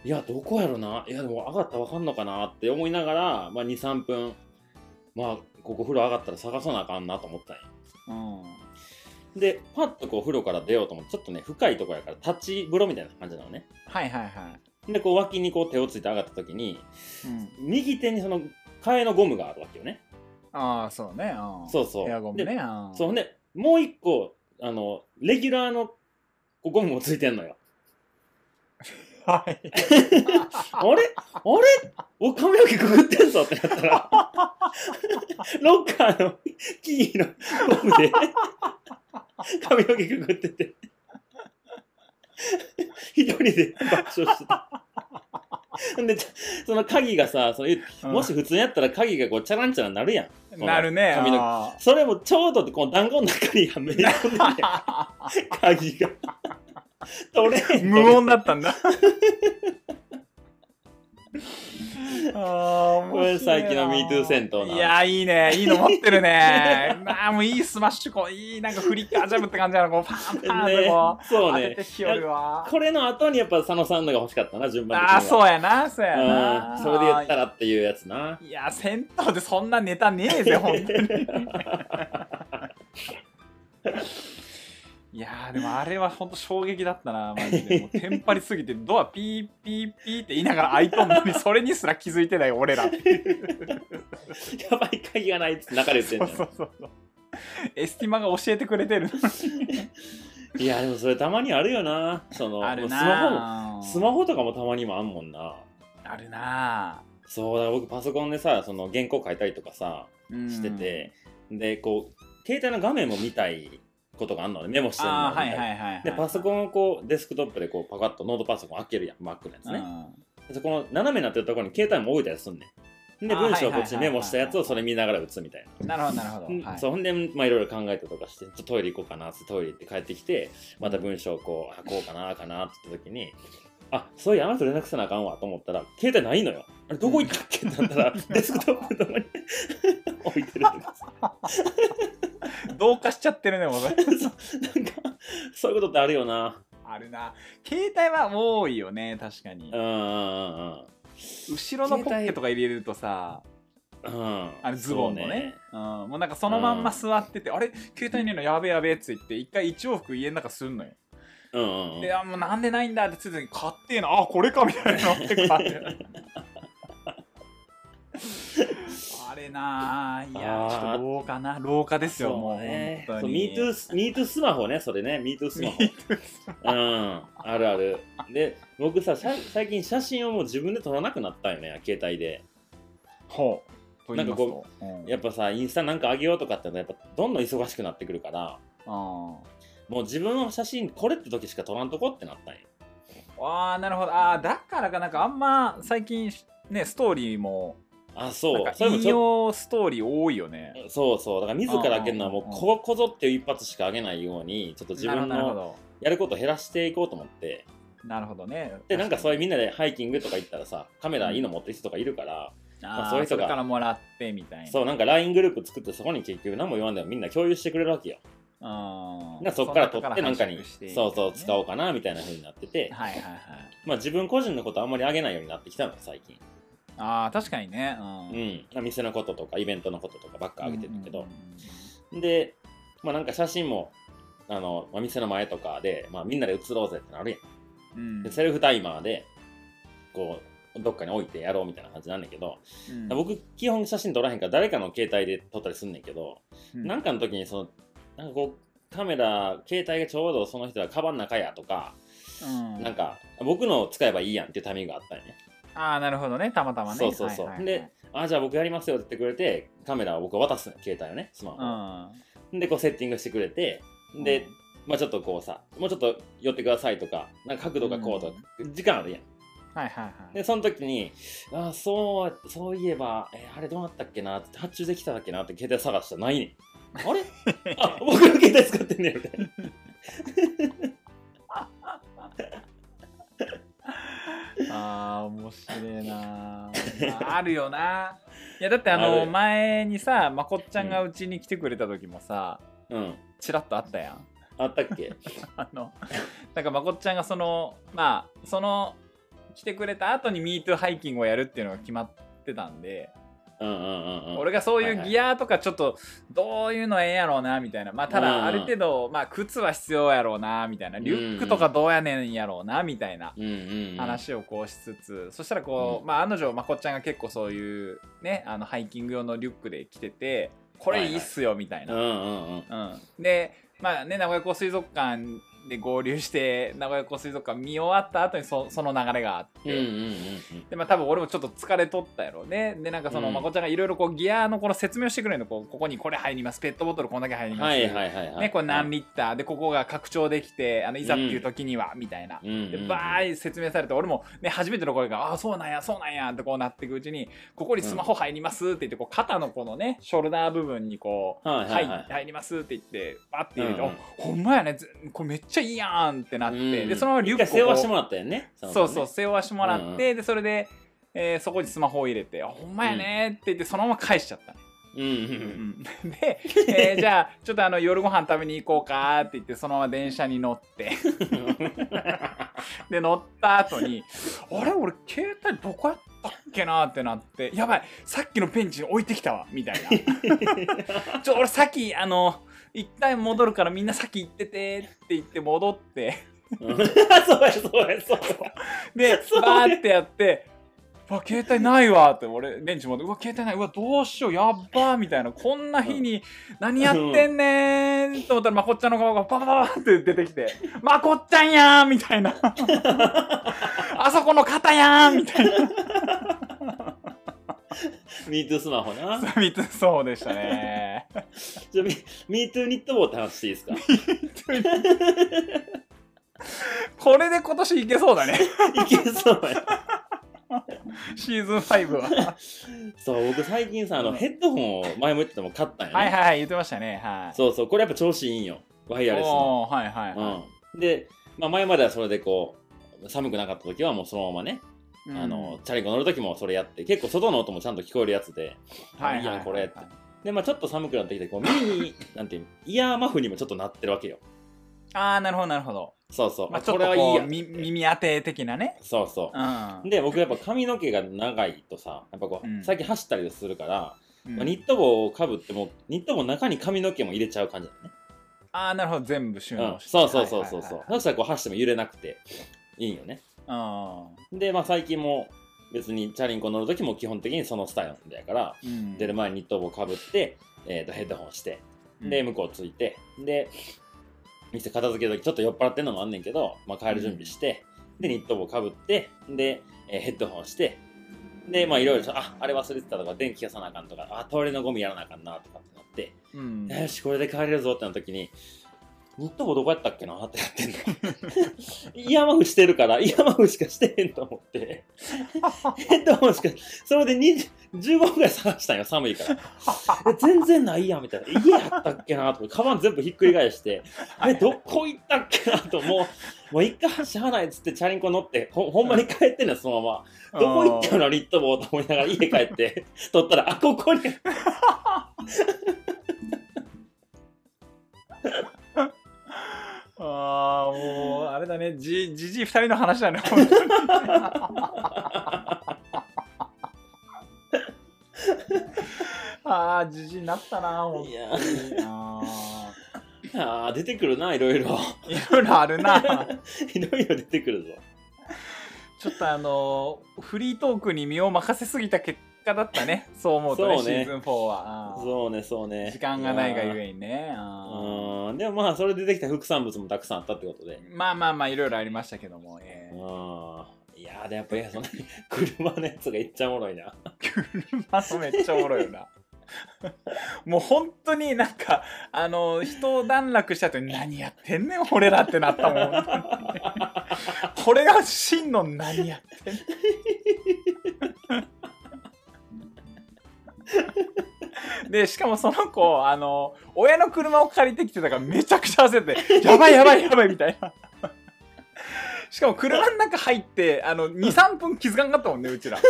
ん。いやどこやろな。いやでも上がったらわかんのかなって思いながら、まあ、23分。まあここ風呂上がったら探さなあかんなと思ったんや。うん。でパッとこう風呂から出ようと思ってちょっとね深いとこやから立ち風呂みたいな感じなのね。はいはいはいでこう脇にこう手をついて上がった時にうん。右手にその替えのゴムがあるわけよね。ああそうね。うんそうそう。ヘアゴムね。うんそうほんでもう一個あのレギュラーのゴムもついてんのよ。はい。あれ？あれ？お髪の毛くぐってんぞってなったら。ロッカーのキーのゴムで髪の毛くぐってて 一人で爆笑してた。でその鍵がさそのうん。もし普通にやったら鍵がこうチャランチャラになるやん。なるね。髪のそれもちょうどこの団子の中にはめ込んで 鍵が。無音だったんだ あーこれ最近の MeToo 銭湯ないやいいね。いいの持ってるね。あーもういいスマッシュこういいなんかフリッカージャブって感じなのこうパンパンってねこう、そうね。これの後にやっぱ佐野さんのが欲しかったな順番的には。ああそうやなそうやうなん。それで言ったらっていうやつな。いや銭湯でそんなネタねえぜ本当に いやーでもあれは本当衝撃だったな マジで。もうテンパりすぎてドアピーピーピーって言いながら開いとんのにそれにすら気づいてない俺ら。やばい鍵がないって中で言ってんそうじゃそうそうそうエスティマが教えてくれてる。ん いやでもそれたまにあるよな。そのスマホスマホとかもたまにもあんもんな。あるなそうだ僕パソコンでさその原稿書いたりとかさうん。してて、でこう携帯の画面も見たいことがあるのね。メモしてるの。はいはいはいはい。でパソコンをこうデスクトップでこうパカッとノートパソコン開けるやん。Mac のやつね、でそこの斜めになってるところに携帯も置いたりすんねん。で文章をこっちにメモしたやつをそれ見ながら打つみたいな。なるほどなるほど、そうほんで、まあ、いろいろ考えたりとかしてちょっとトイレ行こうかなってトイレ行って帰ってきてまた文章をこう書こうかなかなって言った時にあそういやあの人連絡せなあかんわと思ったら携帯ないのよ。あれどこ行ったっけってなったら デスクトップのとこに置いてるとか同化しちゃってるねもう。そうなんかそういうことってあるよな。あるな。携帯は多いよね確かに。うんうん後ろのポッケとか入れるとさうんうん。あれズボンのね。うん、もうなんかそのまんま座ってて、あれ？携帯ねえの？やべえやべえっつって一回一往復家の中すんのよ、うんうんうん。であもうなんでないんだってついて買ってえな。あこれかみたいなのって買って。あれなあいやあー。ちょっと廊下な。廊下ですよそうもうね本当に。MeToo スマホねそれね。MeToo スマホ。うん、あるある。で、僕さ、さ最近写真をもう自分で撮らなくなったよね、携帯で。ほう。なんとうん。やっぱさ、インスタなんか上げようとかってやっぱどんどん忙しくなってくるから、あもう自分の写真これって時しか撮らんとこってなったんや。ああなるほど。ああだからかなんかあんま最近ねストーリーもあそう。それもちょ用ストーリー多いよね。そうそう。だから自ら開けるのはもうここぞっていう一発しかあげないようにちょっと自分のやることを減らしていこうと思って。なるほどね。でなんかそういうみんなでハイキングとか行ったらさカメラいいの持ってる人とかいるから、あーそういう人がからもらってみたいな。そうなんか LINE グループ作ってそこに結局何も言わんでもみんな共有してくれるわけようん。でそこから撮ってなんかにそうそう使うおうかなみたいな風になってて、はいはいはい。まあ自分個人のことあんまり上げないようになってきたのよ最近。ああ確かにね。うん。店のこととかイベントのこととかばっか上げてるけど、うんうんでまあなんか写真もあの、まあ、店の前とかで、まあ、みんなで写ろうぜってなるやん。うん。でセルフタイマーでこうどっかに置いてやろうみたいな感じなんだけど、うん。僕基本写真撮らへんから誰かの携帯で撮ったりすんねんけど、うん。なんかの時にそのなんかこうカメラ携帯がちょうどその人がカバンの中やとか、うん。なんか僕の使えばいいやんっていうタイミングがあったよね、ああなるほどね。たまたまね。そうそうそう、はいはいはい。であじゃあ僕やりますよって言ってくれてカメラを僕渡すの携帯をねスマホを、うん。でこうセッティングしてくれてで、まあちょっとこうさもうちょっと寄ってくださいとかなんか角度がこうとか、時間あるやん。はいはいはい。でその時にあそうそういえば、えーあれどうなったっけなって発注できたっけなって携帯探したらないねんあれ？あ僕の携帯使ってんねんみたいなあー面白いなー、まあ、あるよな。いやだってああのる。前にさまこっちゃんがうちに来てくれた時もさ、うん。チラッとあったやん。あったっけ？あのなんかまこっちゃんがそのまあその来てくれた後に MeToo ハイキングをやるっていうのが決まってたんで、俺がそういうギアとかちょっとどういうのええんやろうなみたいな。まあたうん。だある程度まあ靴は必要やろうなみたいな。リュックとかどうやねんやろうなみたいな話をこうしつつ、そしたらこう、まあ案の定まこっちゃんが結構そういうねあのハイキング用のリュックで来ててこれいいっすよみたいな、でまあね名古屋港水族館で合流して名古屋港水族館見終わった後にそその流れがあって、でまあ多分俺もちょっと疲れとったやろね。でなんかその、うん。まこっちゃんがいろいろこうギアのこの説明をしてくれるのこうここにこれ入ります。ペットボトルこんだけ入ります、ね、これ何リッター。でここが拡張できてあのいざっていう時には、みたいな。でバーイ説明されて俺も、ね、初めての声が「ああそうなんやそうなんや」ってこうなっていくうちに「ここにスマホ入ります」って言ってこう肩のこのねショルダー部分にこう「はい入入ります」って言ってバッて入れて「うんほんまやね。ずこれめっちゃいいやん」ってなって、うん。でそのままリュックを背負わしてもらったよね。そうそう背負わしてもらって、でそれで、えーそこにスマホを入れて「あほんまやね」って言ってそのまま返しちゃったね。で、えー じゃあちょっとあの夜ご飯食べに行こうかって言ってそのまま電車に乗って。で乗った後にあれ？俺携帯どこやったっけなってなってやばいさっきのベンチに置いてきたわみたいな。ちょ俺さっきあの一旦戻るからみんな先行っててって言って戻って。う んそうやそうやそうや。で そうねバーってやってうわ携帯ないわって俺ベンチ戻ってうわ携帯ないうわどうしようやっばーみたいな。こんな日に何やってんねーんと思ったらまこっちゃんの顔がパパパパって出てきて「まこっちゃんやー!」みたいな。あそこの肩やーみたいなミートゥースマホな。三つそうでしたね。じゃあミミートゥーニット帽って話していいですか？これで今年いけそうだね。いけそうや。シーズン5は。そう僕最近さあのヘッドホンを前も言ってたのも買ったんよね。はいはいはい言ってましたね。はい。そうそうこれやっぱ調子いいんよ。ワイヤレスの。はいはいはうん。で、まあ、前まではそれでこう寒くなかった時はもうそのままね、い、あのチャリンコ乗る時もそれやって結構外の音もちゃんと聞こえるやつではいいいやんこれって。でまあちょっと寒くなってきてこう耳に なんていうイヤーマフにもちょっとなってるわけよ。ああなるほどなるほど。そうそう、まあ、ちょこっとこれはいいや耳当て的なね。そうそう。うん。で僕やっぱ髪の毛が長いとさやっぱこう、うん。最近走ったりするから、うん。まあ、ニット帽をかぶってもニット帽の中に髪の毛も入れちゃう感じだね、ああ、なるほど。全部収うん納して。そうそうそうそうそう、はいそしたらこう走っても揺れなくていいよね。はでまあ最近も別にチャリンコ乗る時も基本的にそのスタイルなんだからうん。出る前にニット帽かぶって、えー、とヘッドホンしてで向こうついてで店片付ける時ちょっと酔っ払ってんのもあんねんけど、まあ、帰る準備して、でニット帽かぶってで、えーヘッドホンしてでまあいろいろああれ忘れてたとか電気消さなあかんとかあトイレのゴミやらなあかんなとかってなって、うん。よしこれで帰れるぞってなった時にニット帽どこやったっけなってなってんの。イヤマフしてるから、イヤマフしかしてへんと思って。ヘッドホンしか、それで15分ぐらい探したんよ、寒いから。全然ないやん、みたいな。家やったっけなとか、カバン全部ひっくり返して、え、どこ行ったっけなと、もう、もう一回しゃあないっつってチャリンコ乗って、ほほんまに帰ってんのよ、そのまま。どこ行ったの、ニット帽と思いながら家帰って、取ったら、あ、ここに。ああもうあれだね。じじじい2人の話だね本当に。ああじじいになったな本当に。いやああー出てくるな、いろいろ。ーいろいろあるな。いろいろ出てくるぞ。ちょっとあのフリートークに身を任せすぎた結果だったね。そう思うとねそうね。シーズン4は。そうね、そうね。時間がないがゆに。えにね。でもまあ、それでできた副産物もたくさんあったってことで。まあまあまあいろいろありましたけども、えうん。ー、いやーでやっぱりその車のやつがいっちゃおもろいな。車のめっちゃおもろいよな。もう本当になんかあの人を段落した後に何やってんねん俺らってなったもん。これが真の何やってんねん でしかもその子あの親の車を借りてきてたからめちゃくちゃ焦ってやばいやばいやばいみたいな。しかも車の中入ってあの23分気づかんかったもんねうちら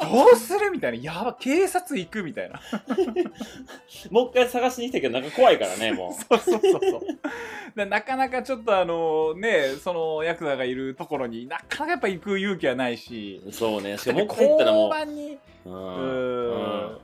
どうする？みたいなやば警察行くみたいなもう一回探しに来たけど、なんか怖いからね、も そうそうそうそうでなかなかちょっとあのねそのヤクザがいるところになかなかやっぱ行く勇気はないしう。そうね。しかももう一回行ったらも交う。番にう。うん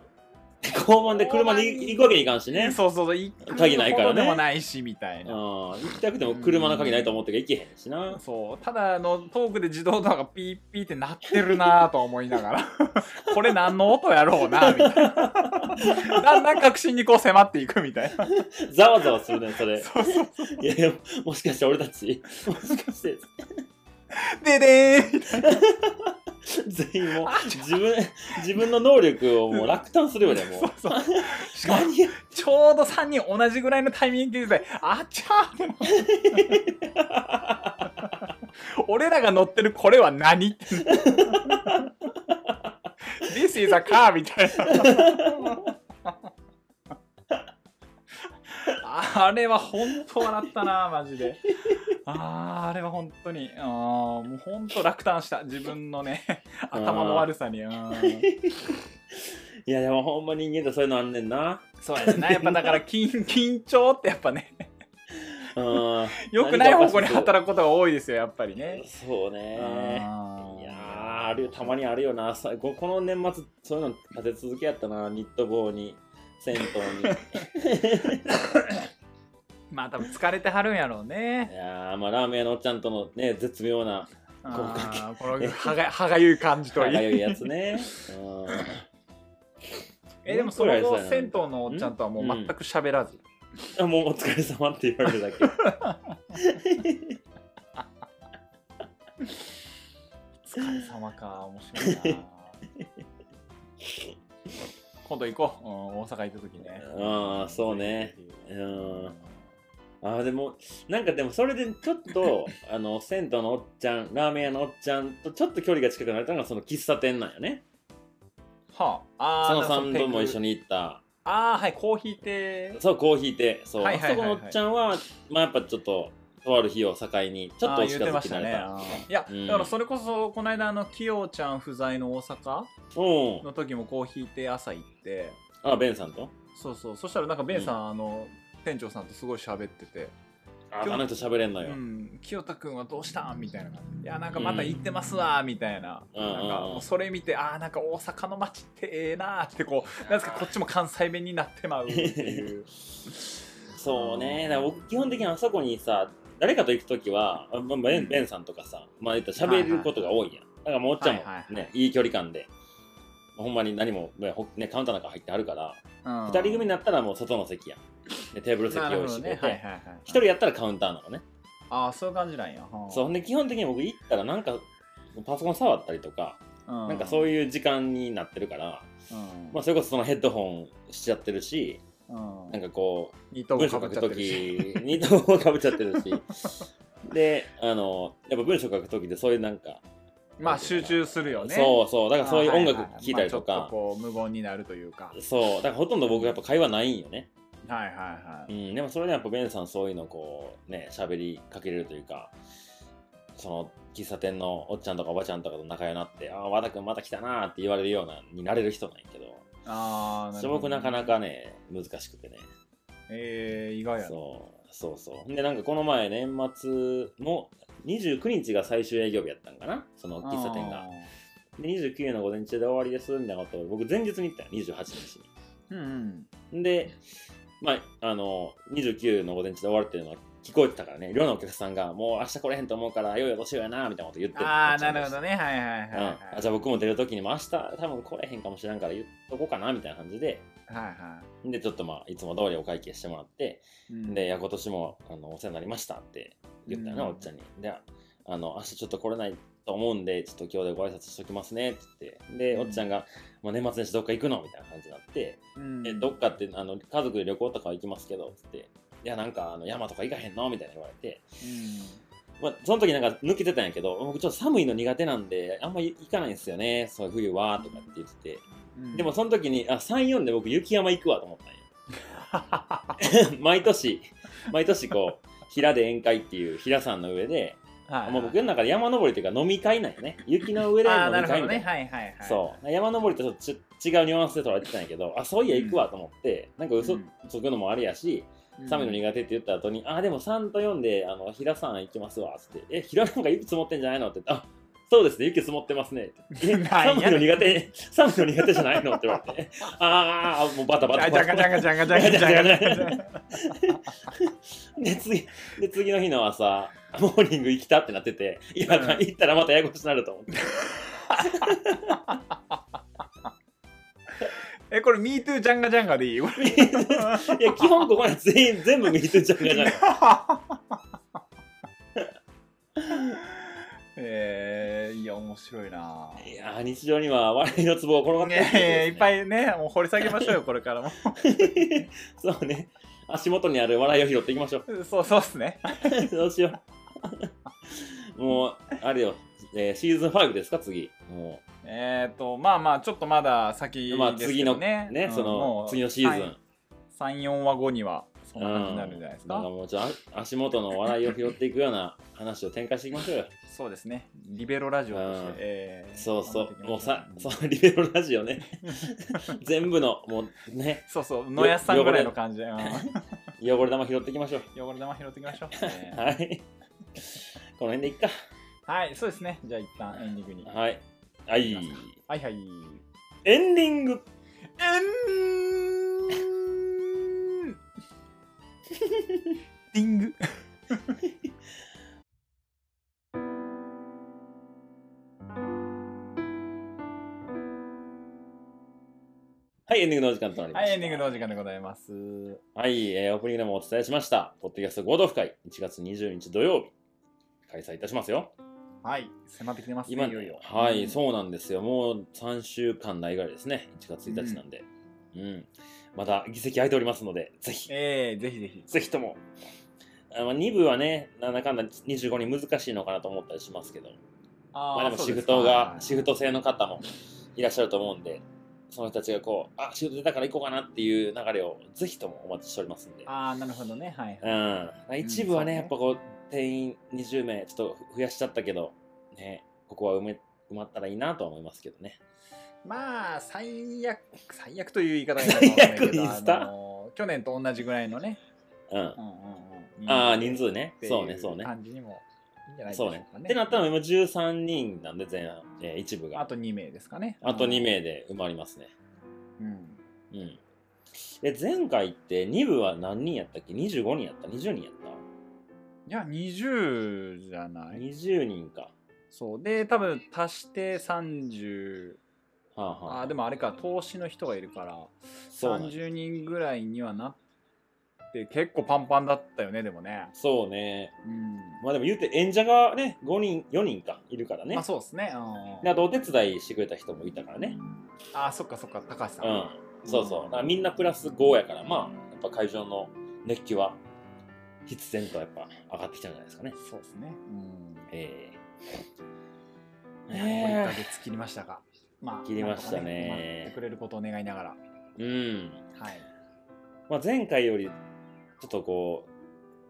ん交番で車で行くわけにいかんしね。そうそうそう。行く鍵ないからね。でもないしみたいうん。な行きたくても車の鍵ないと思って行けへんしな。そう。ただあのトークで自動ドアがピーピーって鳴ってるなぁと思いながら。これ何の音やろうなみたいな。だんだん確信にこう迫っていくみたいな。ざわざわするね、それ。そうそう。いやいや、もしかして俺たち、もしかして、ででーん。全員もう自分、自分の能力をもう落胆するよね、もう。そう。そう。しかも何や。ちょうど3人同じぐらいのタイミングであっちゃーって。俺らが乗ってるこれは何？This is a car みたいな あれは本当笑ったなマジで。あーあれは本当に。あーもう本当落胆した自分のね頭の悪さに。うん。いや、でもほんま人間ってそういうのあんねんな。そうやねやっぱだから緊緊張ってやっぱね。うん。良くない方向に働くことが多いですよやっぱりね。そうね。いやーあるよ。たまにあるよな。この年末そういうの立て続けやったなニット帽に銭湯にまあ多分疲れてはるんやろういねやーまあラーメン屋のおっちゃんとのね絶妙なあこの歯が歯がゆい感じといい。歯がゆいやつね。えでもその後もう一個ぐらい銭湯のおっちゃんとはもう全く喋らず、うん。あもうお疲れ様って言われるだけ。お 疲れ様か面白いな今度行こう、うん、大阪行った時ね。ああそうね。うん。あーでもなんかでもそれでちょっと あの銭湯のおっちゃんラーメン屋のおっちゃんとちょっと距離が近くなったのがその喫茶店なんよね。はあ。あそのサンドも一緒にに行った。ああはいコーヒー亭。そうコーヒー亭。そう、はいはいはいはい。あそこのおっちゃんはまあやっぱちょっととある日を境にちょっとお近づきになれた。あー言ってましたね。いや、うん。だからそれこそこの間あのきよちゃん不在の大阪？うん。の時もコーヒー亭朝行って。あベンさんと？そうそう。そしたらなんかベンさん、あの店長さんとすごい喋ってて。ああの人喋れん「のよ、うん。清田君はどうしたん?」みたいな感じいやなんかまた行ってますわ」みたいな,、うんなんかそれ見てああなんか大阪の街ってええなーってこうなんですかこっちも関西弁になってまうっていう。そうね。だから僕基本的にあそこにさ誰かと行く時はあまあベンベンさんとかさまあ言ったら喋ることが多いやん、だからもうおっちゃんもね、はいはいはい。いい距離感でほんまに何も、ねカウンターなんか入ってあるから、うん。二人組になったらもう外の席やでテーブル席用意してて、ねはいはいはい。一人やったらカウンターなのね、ああそういう感じなんや、そうで基本的に僕行ったらなんかパソコン触ったりとか、うん、なんかそういう、時間になってるから、うん。まあ、それこそそのヘッドホンしちゃってるし、うんなんかこ二等う、もかぶっちゃって文章書くとるしき、二等もかぶっちゃってるし、で、あの、やっぱ文章書くときでそういうなんか、まあ集中するよね。そうそう、だからそういう音楽あはは聴いたりとまあちょっか、こう無言になるというか。そう、だからほとんど僕やっぱ会話ないんよね。はいはいはういん、でもそれでやっぱベンさんそういうのこうね喋りかけれるというかその喫茶店のおっちゃんとかおばちゃんとかと仲良くなって「ああ和田君また来たな」って言われるようなになれる人なんやけどああそれ僕なかなかね難しくてね。えー、意外やな。そうそうそう。でなんかこの前年末の29日が最終営業日やったんかな？その喫茶店が。で29の午前中で終わりですみたいなことを僕前日に言ったよ28日に。うんうん。で、まあ、あの、29の午前中で終わるっていうのは聞こえてたからね、寮のお客さんが、もう明日来れへんと思うから、よいよ年よやな、みたいなこと言ってる。ああなるほどね。はいはいはいうん。はい、あじゃあ僕も出るときにも明日多分来れへんかもしれんから言っとこうかなみたいな感じで。はいはでちょっとまあいつも通りお会計してもらって、い、うん。でいや今年もあのお世話になりましたって言ったよな、うん。おっちゃんに。であの明日ちょっと来れないと思うんでちょっと今日でご挨拶しときますねって言って。で、うん。おっちゃんが、まあ、年末年始どっか行くの？みたいな感じになって。うん。えどっかってあの家族で旅行とかは行きますけどつって。いやなんかあの山とか行かへんの？みたいな言われて、まあ、その時なんか抜けてたんやけど僕ちょっと寒いの苦手なんであんまり行かないんですよねそういう冬はとかって言ってて。うん。でもその時にあ34で僕雪山行くわと思ったんよ 毎年毎年こう平で宴会っていう平山の上で、はいはいもう僕の中で山登りっていうか飲み会なんよね。雪の上で飲み会みたいな。はいはいはい。そう。山登りとちょっと違うニュアンスで捉えてたんやけどあそういや行くわと思って、なんか嘘うん。つくのもあれやし、うん寒いの苦手って言った後に、あ、でも3と4で、あの、平さん行きますわ、つって、え、平の方が雪積もってんじゃないのって。言って、あ、そうですね、雪積もってますね。寒いの苦手、寒いの苦手じゃないのって言われて、あー、もうバタバタ。バタがじゃがじゃがじゃがじゃがじゃが。じゃがで、次、で、次の日の朝、モーニング行きたってなってて、いや、うん行ったらまたややこしくなると思って。えこれ MeToo ジャンガジャンガでいい？いや、基本ここに全員、全部見てちゃうじゃない。えー、いや面白いないやー、日常には笑いのツボが転がってるいやいっぱい。いねもう掘り下げましょうよこれからも そうね。足元にある笑いを拾っていきましょう。そうそうっすねどうしよう。もう、あれよ、えーシーズン5ですか、次。もえっ、ー、とまあまあちょっとまだ先う、まあですけ次のどねね、その次のシーズン。34話後にはそんな感じになるんじゃないですなんかもうちょっとあ足元の笑いを拾っていくような話を展開していきましょうよ。そうですねリベロラジオとして、うんえーそうそう。もうさ、そう、リベロラジオね。全部の、もうね、そうそう野安さんぐらいの感じで、うん汚れ玉拾っていきましょう。汚れ玉拾っていきましょう、えーはい。この辺でいっか。はいそうですねじゃあ一旦エンディングにはい。はい。はいはいエンディング。エンディングはい、エンディングのお時間となりました。はいエンディングのお時間でございますはい、えーオープニングでもお伝えしました、ポッドキャスト合同会、1月20日土曜日、開催いたしますよ。はい迫ってきてますね今いよいよはい、うんそうなんですよ。もう3週間ないぐらいですね。1月1日なんで。うん。まだ議席空いておりますので、ぜひ、えー、ぜひぜひぜひとも。あまあ、2部はね、なんだかんだ25に難しいのかなと思ったりしますけど、あまあでもシフトが、シフト制の方もいらっしゃると思うんで、その人たちがこう、あ、シフト出たから行こうかなっていう流れをぜひともお待ちしておりますんで。ああなるほどねはいはいうん、一部はね、うんやっぱこう定員20名ちょっと増やしちゃったけど、ね、ここは埋め埋まったらいいなとは思いますけどね。まあ最悪最悪という言い方がいいのかわかんないけど去年と同じぐらいのね、うん。うんうんうん、ああ、人数ねそうね、そうね。感じにもいいんじゃないでしょそううかね。ね。ってなったら今13人なんで、前半、えー一部が。あと2名ですかね。あと2名で埋まりますね。うん。うん。で、前回って2部は何人やったっけ ?25 人やった ?20 人やっいや、20じゃなたい ?20 人か。そう。で、多分足して30。はあはあ。あ、でもあれか、投資の人がいるから、そうなん30人ぐらいにはなって、結構パンパンだったよね、でもね。そうね。うん。まあでも言うて演者がね、5人、4人か、いるからね。まあそうですね。うんであとお手伝いしてくれた人もいたからね。あ、そっかそっか、高橋さん。うん。そうそう。みんなプラス5やから、まあ、ぱ会場の熱気は必然とやっぱ上がってきたんじゃないですかね。そうですね。うん。えいやー、1ヶ月切りましたが。まあ、切りましたねなんとか埋まってくれることを願いながら。えうん。はい。まあ、前回よりちょっとこ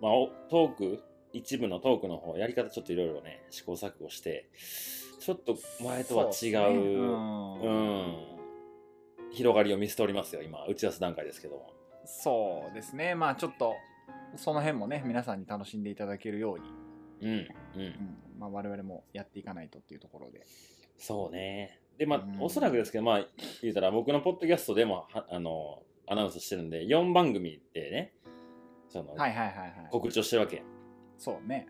う、まあ、おトーク一部のトークの方やり方ちょっといろいろね試行錯誤してちょっと前とは違うそうねうんうん広がりを見せておりますよ今打ち出す段階ですけどもそうですね。まあ、ちょっと、その辺もね、皆さんに楽しんでいただけるように、うんうんうんまあ、我々もやっていかないとっていうところで。そうねでまあ、うんおそらくですけどまあ言うたら僕のポッドキャストでもはあのアナウンスしてるんで4番組でねその、はいはいはいはい。告知をしてるわけそうね。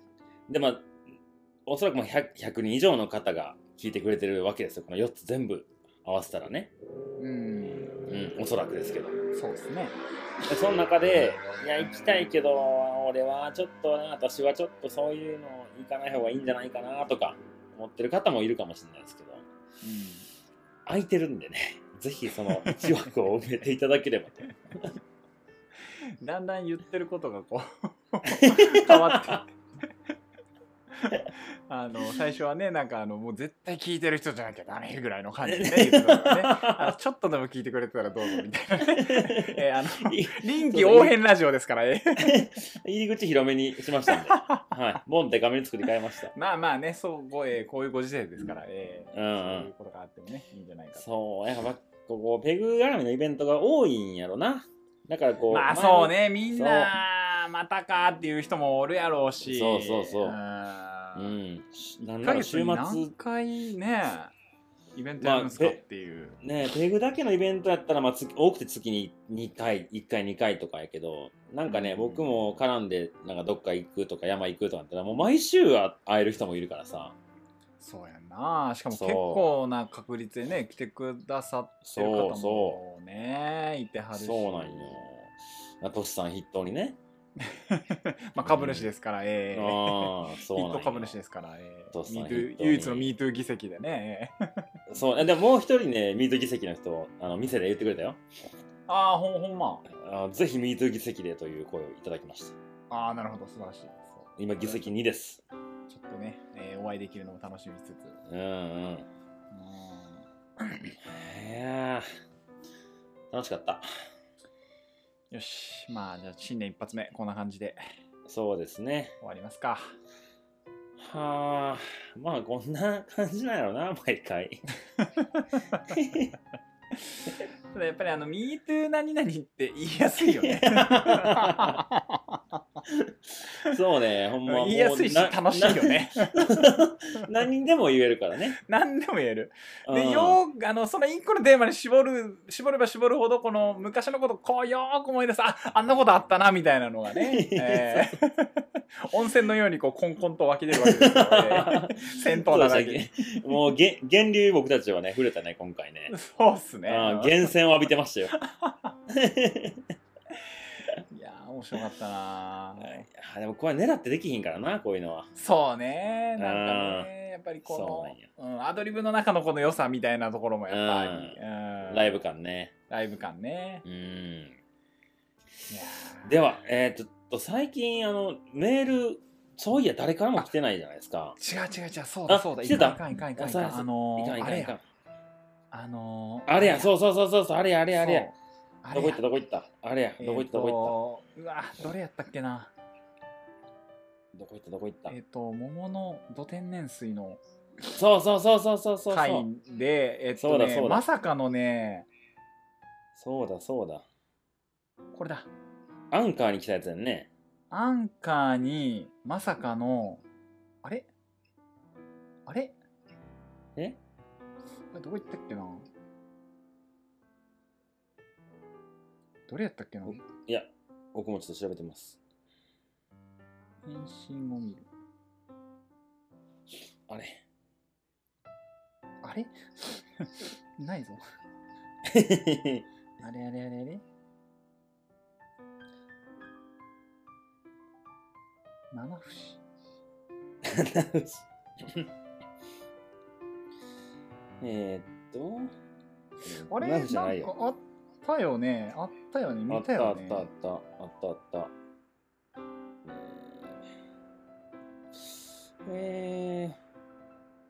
でまあおそらくもう 100, 100人以上の方が聞いてくれてるわけですよこの4つ全部合わせたらねうん。うんおそらくですけどそうですね。でその中でいや行きたいけど俺はちょっとな私はちょっとそういうの行かない方がいいんじゃないかなとか思ってる方もいるかもしれないですけど空いてるんでねぜひその1枠を埋めていただければとうん。だんだん言ってることがこう、変わって。あの最初はねなんかあのもう絶対聞いてる人じゃなきゃダメぐらいの感じでね 言ってたからねちょっとでも聞いてくれてたらどうぞみたいな。ね、えーあのい臨機応変ラジオですから、えー入り口広めにしましたんで、はい、ボンデカめに作り変えました。まあまあねそうご、えーこういうご時世ですから、えーうんうん。そういうことがあってもねいいんじゃないかと。そうやっぱここペグ絡みのイベントが多いんやろな。だからこうまあそうねみんなまたかっていう人もおるやろうし。そうそうそううん。うん。なん1ヶなら週月に何末回ねイベントやるんですかまあっていう、ねペグだけのイベントやったら、まあ、月多くて月に2回1回2回とかやけどなんかね、うん。僕も絡んでなんかどっか行くとか山行くとかだったらもう毎週は会える人もいるからさ。そうやんな。しかも結構な確率でね来てくださってる方そうもねいてはるし。そうなんよ。トシさん筆頭にね まあ株主ですから、ええ。ああそうなんよヒット株主ですから、ええ。トシさん MeToo 筆頭に唯一の MeToo 議席でね、ええ。そう。でももう一人ねミート議席の人あの店で言ってくれたよ。ああほんほんま。あぜひミート議席でという声をいただきました。ああなるほど。素晴らしい。そう今議席2です。ちょっとね、えーお会いできるのも楽しみつつ。うんうん。うん。いやー。楽しかったよし。まあじゃあ新年一発目こんな感じで。そうですね。終わりますか。はあ。まあこんな感じなんやろな毎回。ただやっぱりあの MeToo 何々って言いやすいよね そうねほんま言いやすいしな楽しいよね。な何にでも言えるからね。何でも言える。うん。でよあのその一個のテーマに絞る絞れば絞るほどこの昔のことこうよーく思い出す。ああんなことあったなみたいなのがね、えー。温泉のようにこうコンコンと湧き出るわけですよ、え ー銭湯そうだらけもうげ源流僕たちはね触れたね今回ねそうっすね源泉を浴びてましたよ面白かったな。でもこれ狙ってできひんからなこういうのは。そうね。なんかねやっぱりこの、うん、アドリブの中のこの良さみたいなところもやっぱり、うん。ライブ感ね。ライブ感ね。うん。いやー。ではえー、っと最近あのメールそういや誰からも来てないじゃないですか。違う違う違うそうだあそうだ。来てた？いかんいかんいかんいかん。いあのいかんいー、あれやかんいかん。あのー、あれやそうそうそうそうそうあれやあれやあれやどこ行った？あどこ行った？あれや。どこ行った？どこえーとうわどれやったっけな？行ったどこ行った？どこ行った？えっ、と桃の土天然水のそうそうそうそうそうそう。回でえっ、とねそうだそうだ。まさかのねそうだそうだ。これだ。アンカーに来たやつやんね。アンカーにまさかのあれ？あれ？え？どこ行ったっけな？どれやったっけな？いや僕もちょっと調べてます。返信を見る。あれ。あれ？ないぞ。あれあれあれあれ？七節 えーっと。あれ？ないよ。んかあたよね。あったよね。見たよね。あったあったあったあったあった。え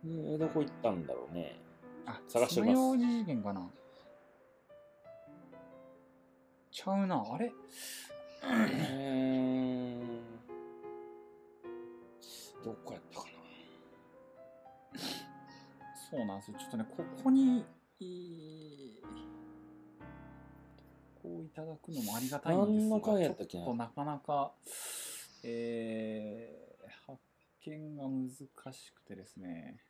ー、えー、どこ行ったんだろうね。あ探してます。爪楊枝事件かな。ちゃうな。あれ？えー、どこやったかな。そうなんですよ。ちょっとねここにいいこういただくのもありがたいんですがちょっとなかなかえー、発見が難しくてですね。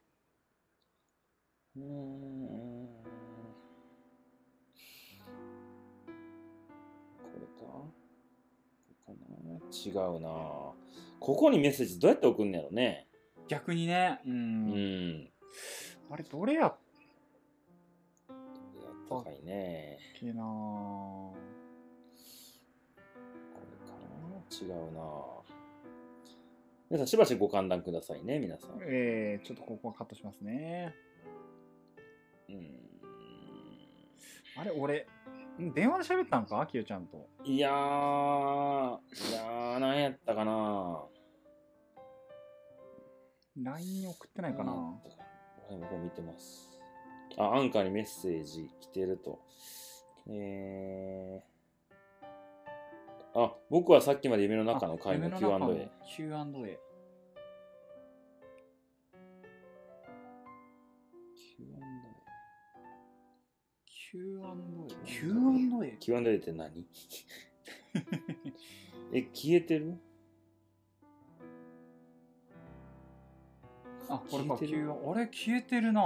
うーん。これか？ここかな？違うな。ここにメッセージどうやって送んねやろね。逆にね。ううんん。あれどれやっ高いね。けなこれかな。違うな。皆さんしばしご歓談くださいね皆さん。えー、ちょっとここはカットしますね。うん。あれ俺ん電話で喋ったんか？きよちゃんと。いやーいやー何やったかな。LINE に送ってないかな、何やったかはい、僕も見てます。あ、アンカーにメッセージ来てると。えー、あ、僕はさっきまで夢の中の回の Q&A。Q&A Q&A Q&A Q&A って何？え、消えてる？あこれか Q る？あれ消えてるな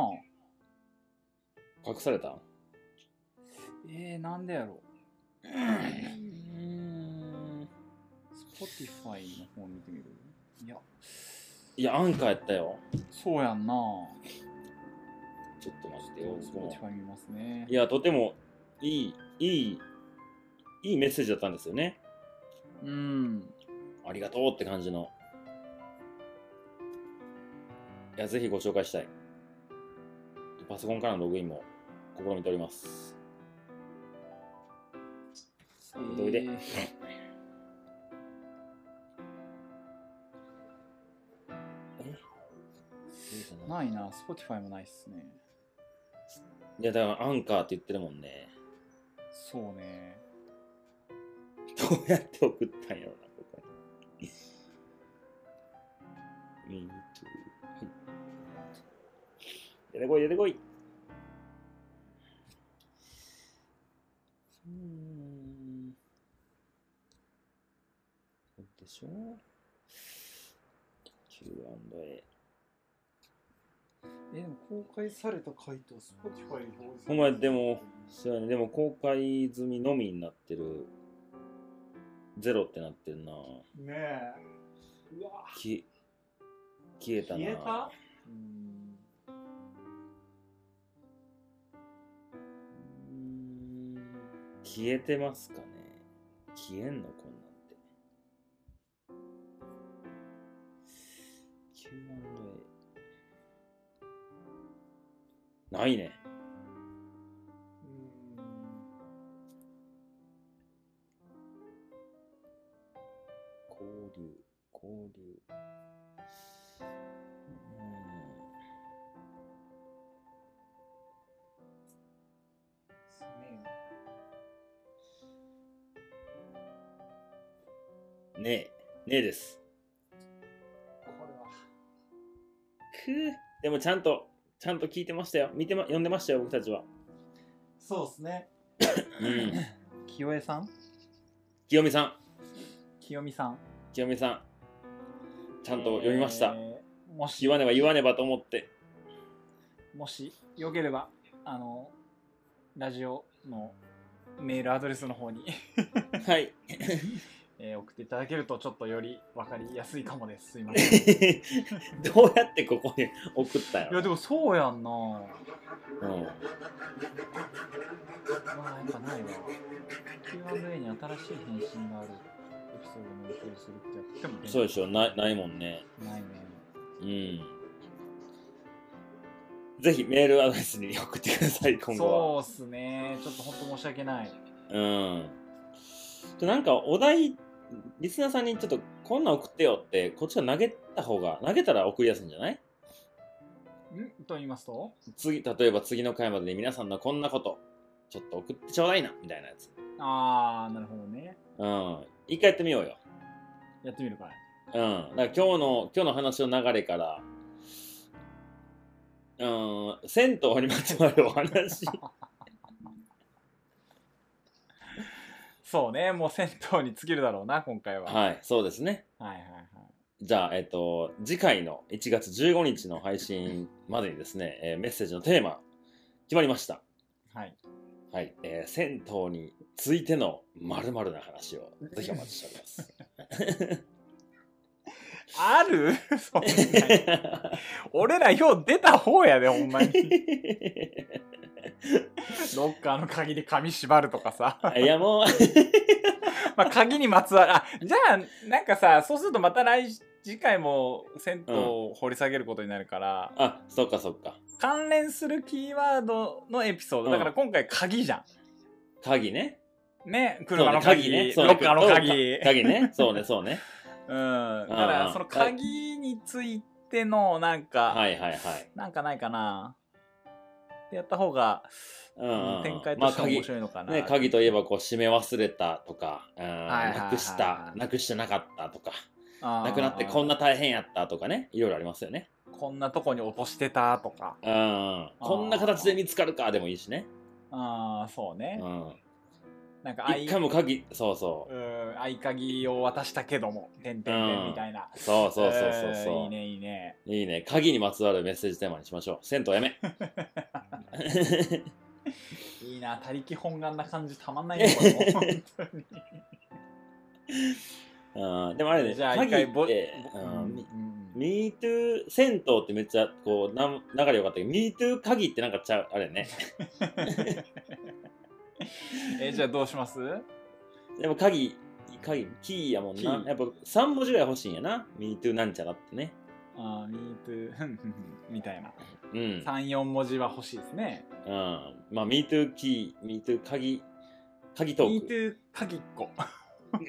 隠された？えー、なんでやろうーん Spotify の方見てみる？いやいや、アンカーやったよ。そうやんなちょっと待ってよ。僕も Spotify 見ますねいや、とてもいい、いい、いいメッセージだったんですよね。うんありがとうって感じの。いや、ぜひご紹介したい。パソコンからのログインも試みております。どいで。ないな Spotify もないっすねいや、だからアンカーって言ってるもんね。そうねどうやって送ったんやろな、ここに。Me てこい、出てこい。うーん。そうでしょ ?Q&A。えでも公開された回答 Spotify に表示お前、でも、そうやね、でも公開済みのみになってる。ゼロってなってるな。ねえうわき消えたな。消えた？うん消えてますかね？消えんの？こんなんて。Q&A。ないね。交流、交流。ねえ、ねえです。これはくぅ。でもちゃんと、ちゃんと聞いてましたよ。見てま、読んでましたよ、僕たちは。そうですねうん。清江さん？清美さん、清美さん清美さん。ちゃんと読みました。えーもし言わねば言わねばと思って。もしよければあのラジオのメールアドレスの方に、はい。えー送っていただけるとちょっとより分かりやすいかもですすいませんい どうやってここに送ったよ。やでもそうやんなうん。まあやっぱないわ Q&A に新しい返信があるエピソードも表示するってやってもそうでしょないないもんね。ないねうん。ぜひメールアドレスに送ってください、今後は。そうっすねちょっと本当申し訳ないうんでなんかお題リスナーさんにちょっとこんなん送ってよってこっちが投げた方が投げたら送りやすいんじゃない？ん？と言いますと？次例えば次の回までに皆さんのこんなことちょっと送ってちょうだいなみたいなやつ。ああなるほどね。うん。一回やってみようよ。やってみるかい。うん。だから今日の今日の話の流れからうん銭湯にまつわるお話そうね。もう銭湯に尽きるだろうな今回は。はいそうですね。はいはいはい。じゃあ、えっと、次回の1月15日の配信までにですね、えーメッセージのテーマ、決まりました。はい。はい。えー銭湯についての〇〇な話をぜひお待ちしております。ある？そんな俺らよう出た方やでほんまに ロッカーの鍵で紙縛るとかさ。いや、もう、まあ鍵にまつわる。あじゃあなんかさそうするとまた来次回も銭湯を掘り下げることになるから、あ、そっかそっか。関連するキーワードのエピソード。だから今回鍵じゃ鍵ね。んね車のね鍵ね。ロッカーの鍵。か。鍵ね。そうね、そうね。うん。だからその鍵についてのなんか、はいはいはい。なんかないかなってやった方が、うんうん展開まあ鍵としては面白いのかな、ね、鍵といえばこう閉め忘れたとか、なくした、なくしてなかったとか、なくなってこんな大変やったとかね、いろいろありますよね。こんなとこに落としてたとか。うん、こんな形で見つかるかでもいいしね。ああそうね、うん、なんか合一回も鍵、そうそう。うん合鍵を渡したけども「てんてんてん」みたいな、う、そうそうそうそう。えーそう、いいねいいね。いいね。鍵にまつわるメッセージテーマにしましょう。銭湯やめ。いいな他力本願な感じたまんないよ 本当に。うん、でもあれね、じゃあ一鍵って、ぼうん、うん MeToo 銭湯ってめっちゃこうなん流れよかったけど MeToo 鍵ってなんかちゃうあれね えじゃあどうします？でも鍵鍵キーやもんキー。なやっぱ3文字ぐらい欲しいんやな。MeToo なんちゃらってね。あー、ミートゥー、みたいな。うん、3、4文字は欲しいですね。うん、まあ MeToo キー MeToo 鍵鍵トーク。ミートゥー鍵っ子。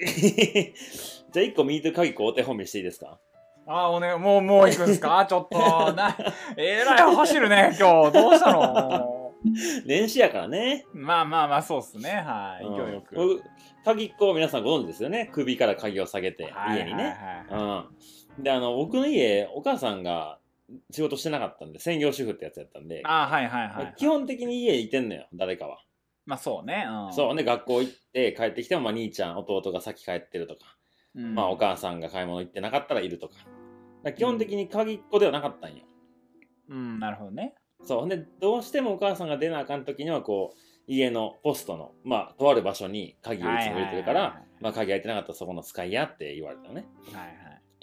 じゃあ1個 MeToo 鍵こうお手本見していいですか？あー、おね、もう、もう行くんすか？ちょっと、な、えらい走るね、今日。どうしたの？年始やからねまあまあまあ、そうっすね。はい。うん勢いよく。僕鍵っ子皆さんご存知ですよね首から鍵を下げてはい家にね、はいはいはいうん、であの僕の家お母さんが仕事してなかったんで専業主婦ってやつやったんで、あー、はいはいはい。基本的に家いてんのよ誰かは、まあそうね。うん。そうね学校行って帰ってきても、まあ、兄ちゃん弟が先帰ってるとか、うん。まあお母さんが買い物行ってなかったらいるとかだから基本的に鍵っ子ではなかったんよ、うん、なるほどね。そうでどうしてもお母さんが出なあかん時にはこう家のポストのまあとある場所に鍵をいつも入れてるから、まあ鍵開いてなかったらそこの使いやって言われたのねはいは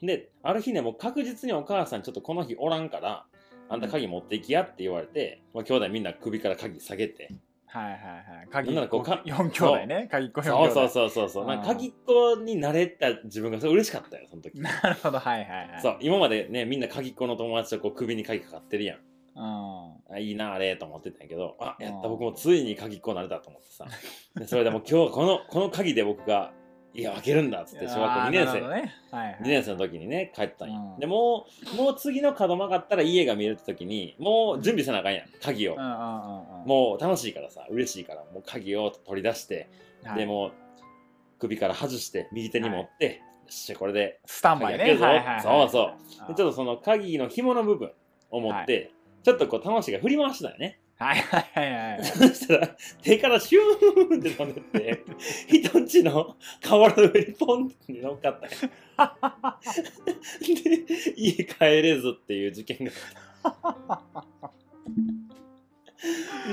い。である日ねもう確実にお母さんちょっとこの日おらんからあんた鍵持っていきやって言われて、まあ、兄弟みんな首から鍵下げてはいはいはい。鍵なんならこうか4兄弟ね。鍵っ子4兄そう弟。そうそうそうそうあーなんか鍵っ子になれた自分がそれ嬉しかったよその時なるほど、はいはいはい。そう今までねみんな鍵っ子の友達とこう首に鍵かかってるやん。あいいなあれと思ってたんやけどあやっうんた僕もついに鍵っ子になれたと思ってさ。でそれでもう今日はこのこの鍵で僕が家を開けるんだっつって小学校2年生ね。はいはい。2年生の時にね帰ったんや、うん。でもうもう次の角曲がったら家が見えるって時にもう準備せなあかんやん鍵を、うん。もう楽しいからさ嬉しいからもう鍵を取り出して、はい。でもう首から外して右手に持って、よっしゃこれでスタンバイね。はいはいはいそうそう。ちょっとその鍵の紐の部分を持って、ちょっとこう楽しいが振り回してたよね。はいはいはいはい。そしたら手からシューンって飛んでって人んちの瓦の上にポンって乗っかったんやで家帰れずっていう事件が。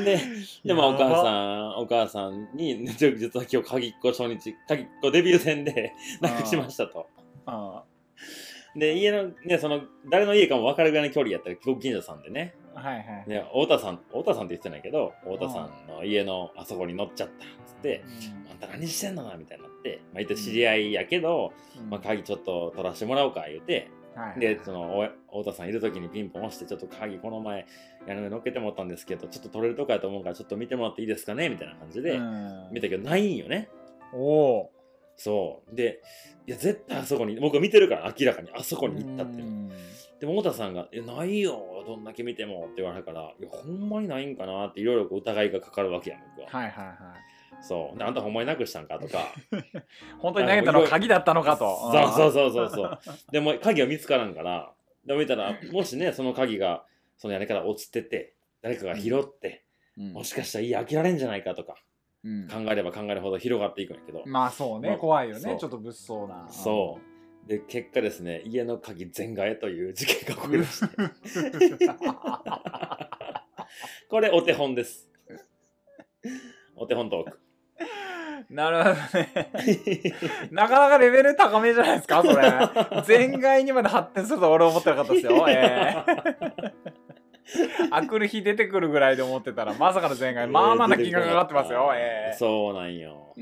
ででまあお母さんお母さんに実は今日鍵っ子初日鍵っ子デビュー戦でなくしましたと。うんで家のねその誰の家かも分かるぐらいの距離やったらご近所さんでね。はいはい。ね太田さん太田さんって言ってないけど太田さんの家のあそこに乗っちゃったっつってあんた何してんのなみたいになって、まあ、言って知り合いやけど、うん。まあ、鍵ちょっと取らせてもらおうか言うて、はいでそのお太田さんいる時にピンポン押してちょっと鍵この前屋根乗っけてもらったんですけどちょっと取れるとこやと思うからちょっと見てもらっていいですかねみたいな感じで、うん。見たけどないんよね。おおそう。でいや絶対あそこに僕見てるから明らかにあそこに行ったってでも太田さんが「えないよどんだけ見ても」って言われるから「いやほんまにないんかな」っていろいろ疑いがかかるわけやん僕は、はいはいはい。そう。であんたほんまになくしたんかとか。本当に投げたのは鍵だったのかと。そうそうそうそうそう。でも鍵は見つからんから。でも見たらもしねその鍵がその屋根から落ちてて誰かが拾って、うん。もしかしたら家開けられんじゃないかとかうん。考えれば考えるほど広がっていくんやけど、まあそうね。まあ怖いよね。ちょっと物騒な。そう。で結果ですね家の鍵全替えという事件が起こりまして。これお手本です。お手本トーク。なるほどね。なかなかレベル高めじゃないですかそれ。全外にまで発展するとは俺は思ってなかったですよ。ええ あくる日出てくるぐらいで思ってたらまさかの全外 まあまあな金額がかかってますよ。ええそうなんよ。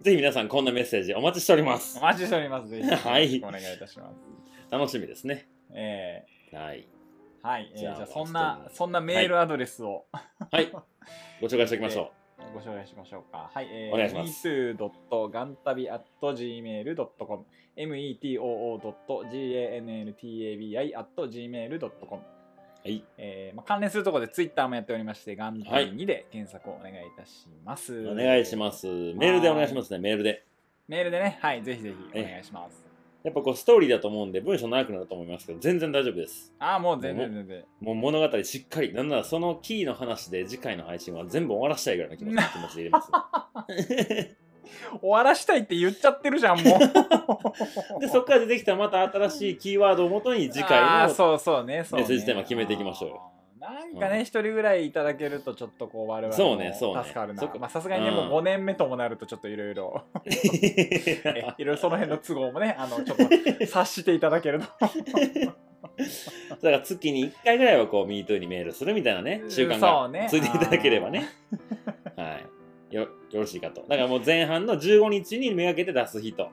ぜひ皆さんこんなメッセージお待ちしております。お待ちしております。ぜひはいお願いいたします。楽しみですね。えはい。えはい、えーじゃあじゃあそんなそんなメールアドレスを、はい。ご紹介しておきましょご紹介しましょうか。はい、えお願いします。metoo.gantabi.gmail.com metoo.gantabi.gmail.com うはい。えーまあ、関連するところでツイッターもやっておりまして、ガンタビ2で検索をお願いいたします。お願いします。メールでお願いしますね。メールで。メールでね、はい、ぜひぜひお願いします。やっぱこうストーリーだと思うんで文章長くなると思いますけど全然大丈夫です。ああ、もう全然全然。もう物語しっかり。なんならそのキーの話で次回の配信は全部終わらしたいぐらいの気持ち気持ちで入れます 終わらしたいって言っちゃってるじゃん、もう。でそこから出てきたまた新しいキーワードをもとに次回のあーそうそうね、そうね。メッセージテーマ決めていきましょうよ。なんかね、一、人ぐらいいただけるとちょっとこう我々もそうねそうね。助かるまあさすがにね、もううん5年目ともなるとちょっといろいろ、えいろいろその辺の都合もね、あの、ちょっと察していただけると。だから月に1回ぐらいはこう MeToo にメールするみたいなね習慣がね。ついていただければね。はいよよろしいかと。だからもう前半の15日にめがけて出す人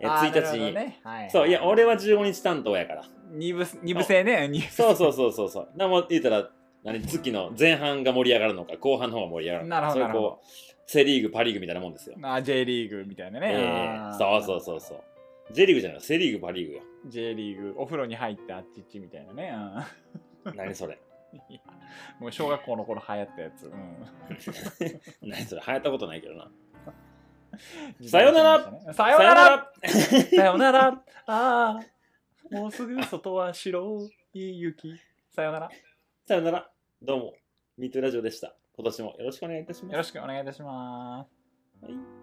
えあー1日。に、ね。はい、そういや俺は15日担当やから。二部二部制ね、二部そうそうそうそうそう。だからもう言ったら何月の前半が盛り上がるのか後半の方が盛り上がるのか。なるほどそれこうセ・リーグパ・リーグみたいなもんですよ、あ J リーグみたいなね。えあーえそうそうそうそう。J リーグじゃないセ・リーグパ・リーグよ J リーグ、お風呂に入ってあっちっちみたいなね。何それ もう小学校の頃流行ったやつ。うん。何それ流行ったことないけどな。さよなら。さよなら。ら。さよなら。ああもうすぐ外は白い雪。さよなら。よさよなら。どうも MeToo ラジオでした。今年もよろしくお願いいたします。ろしくお願いいたします。はい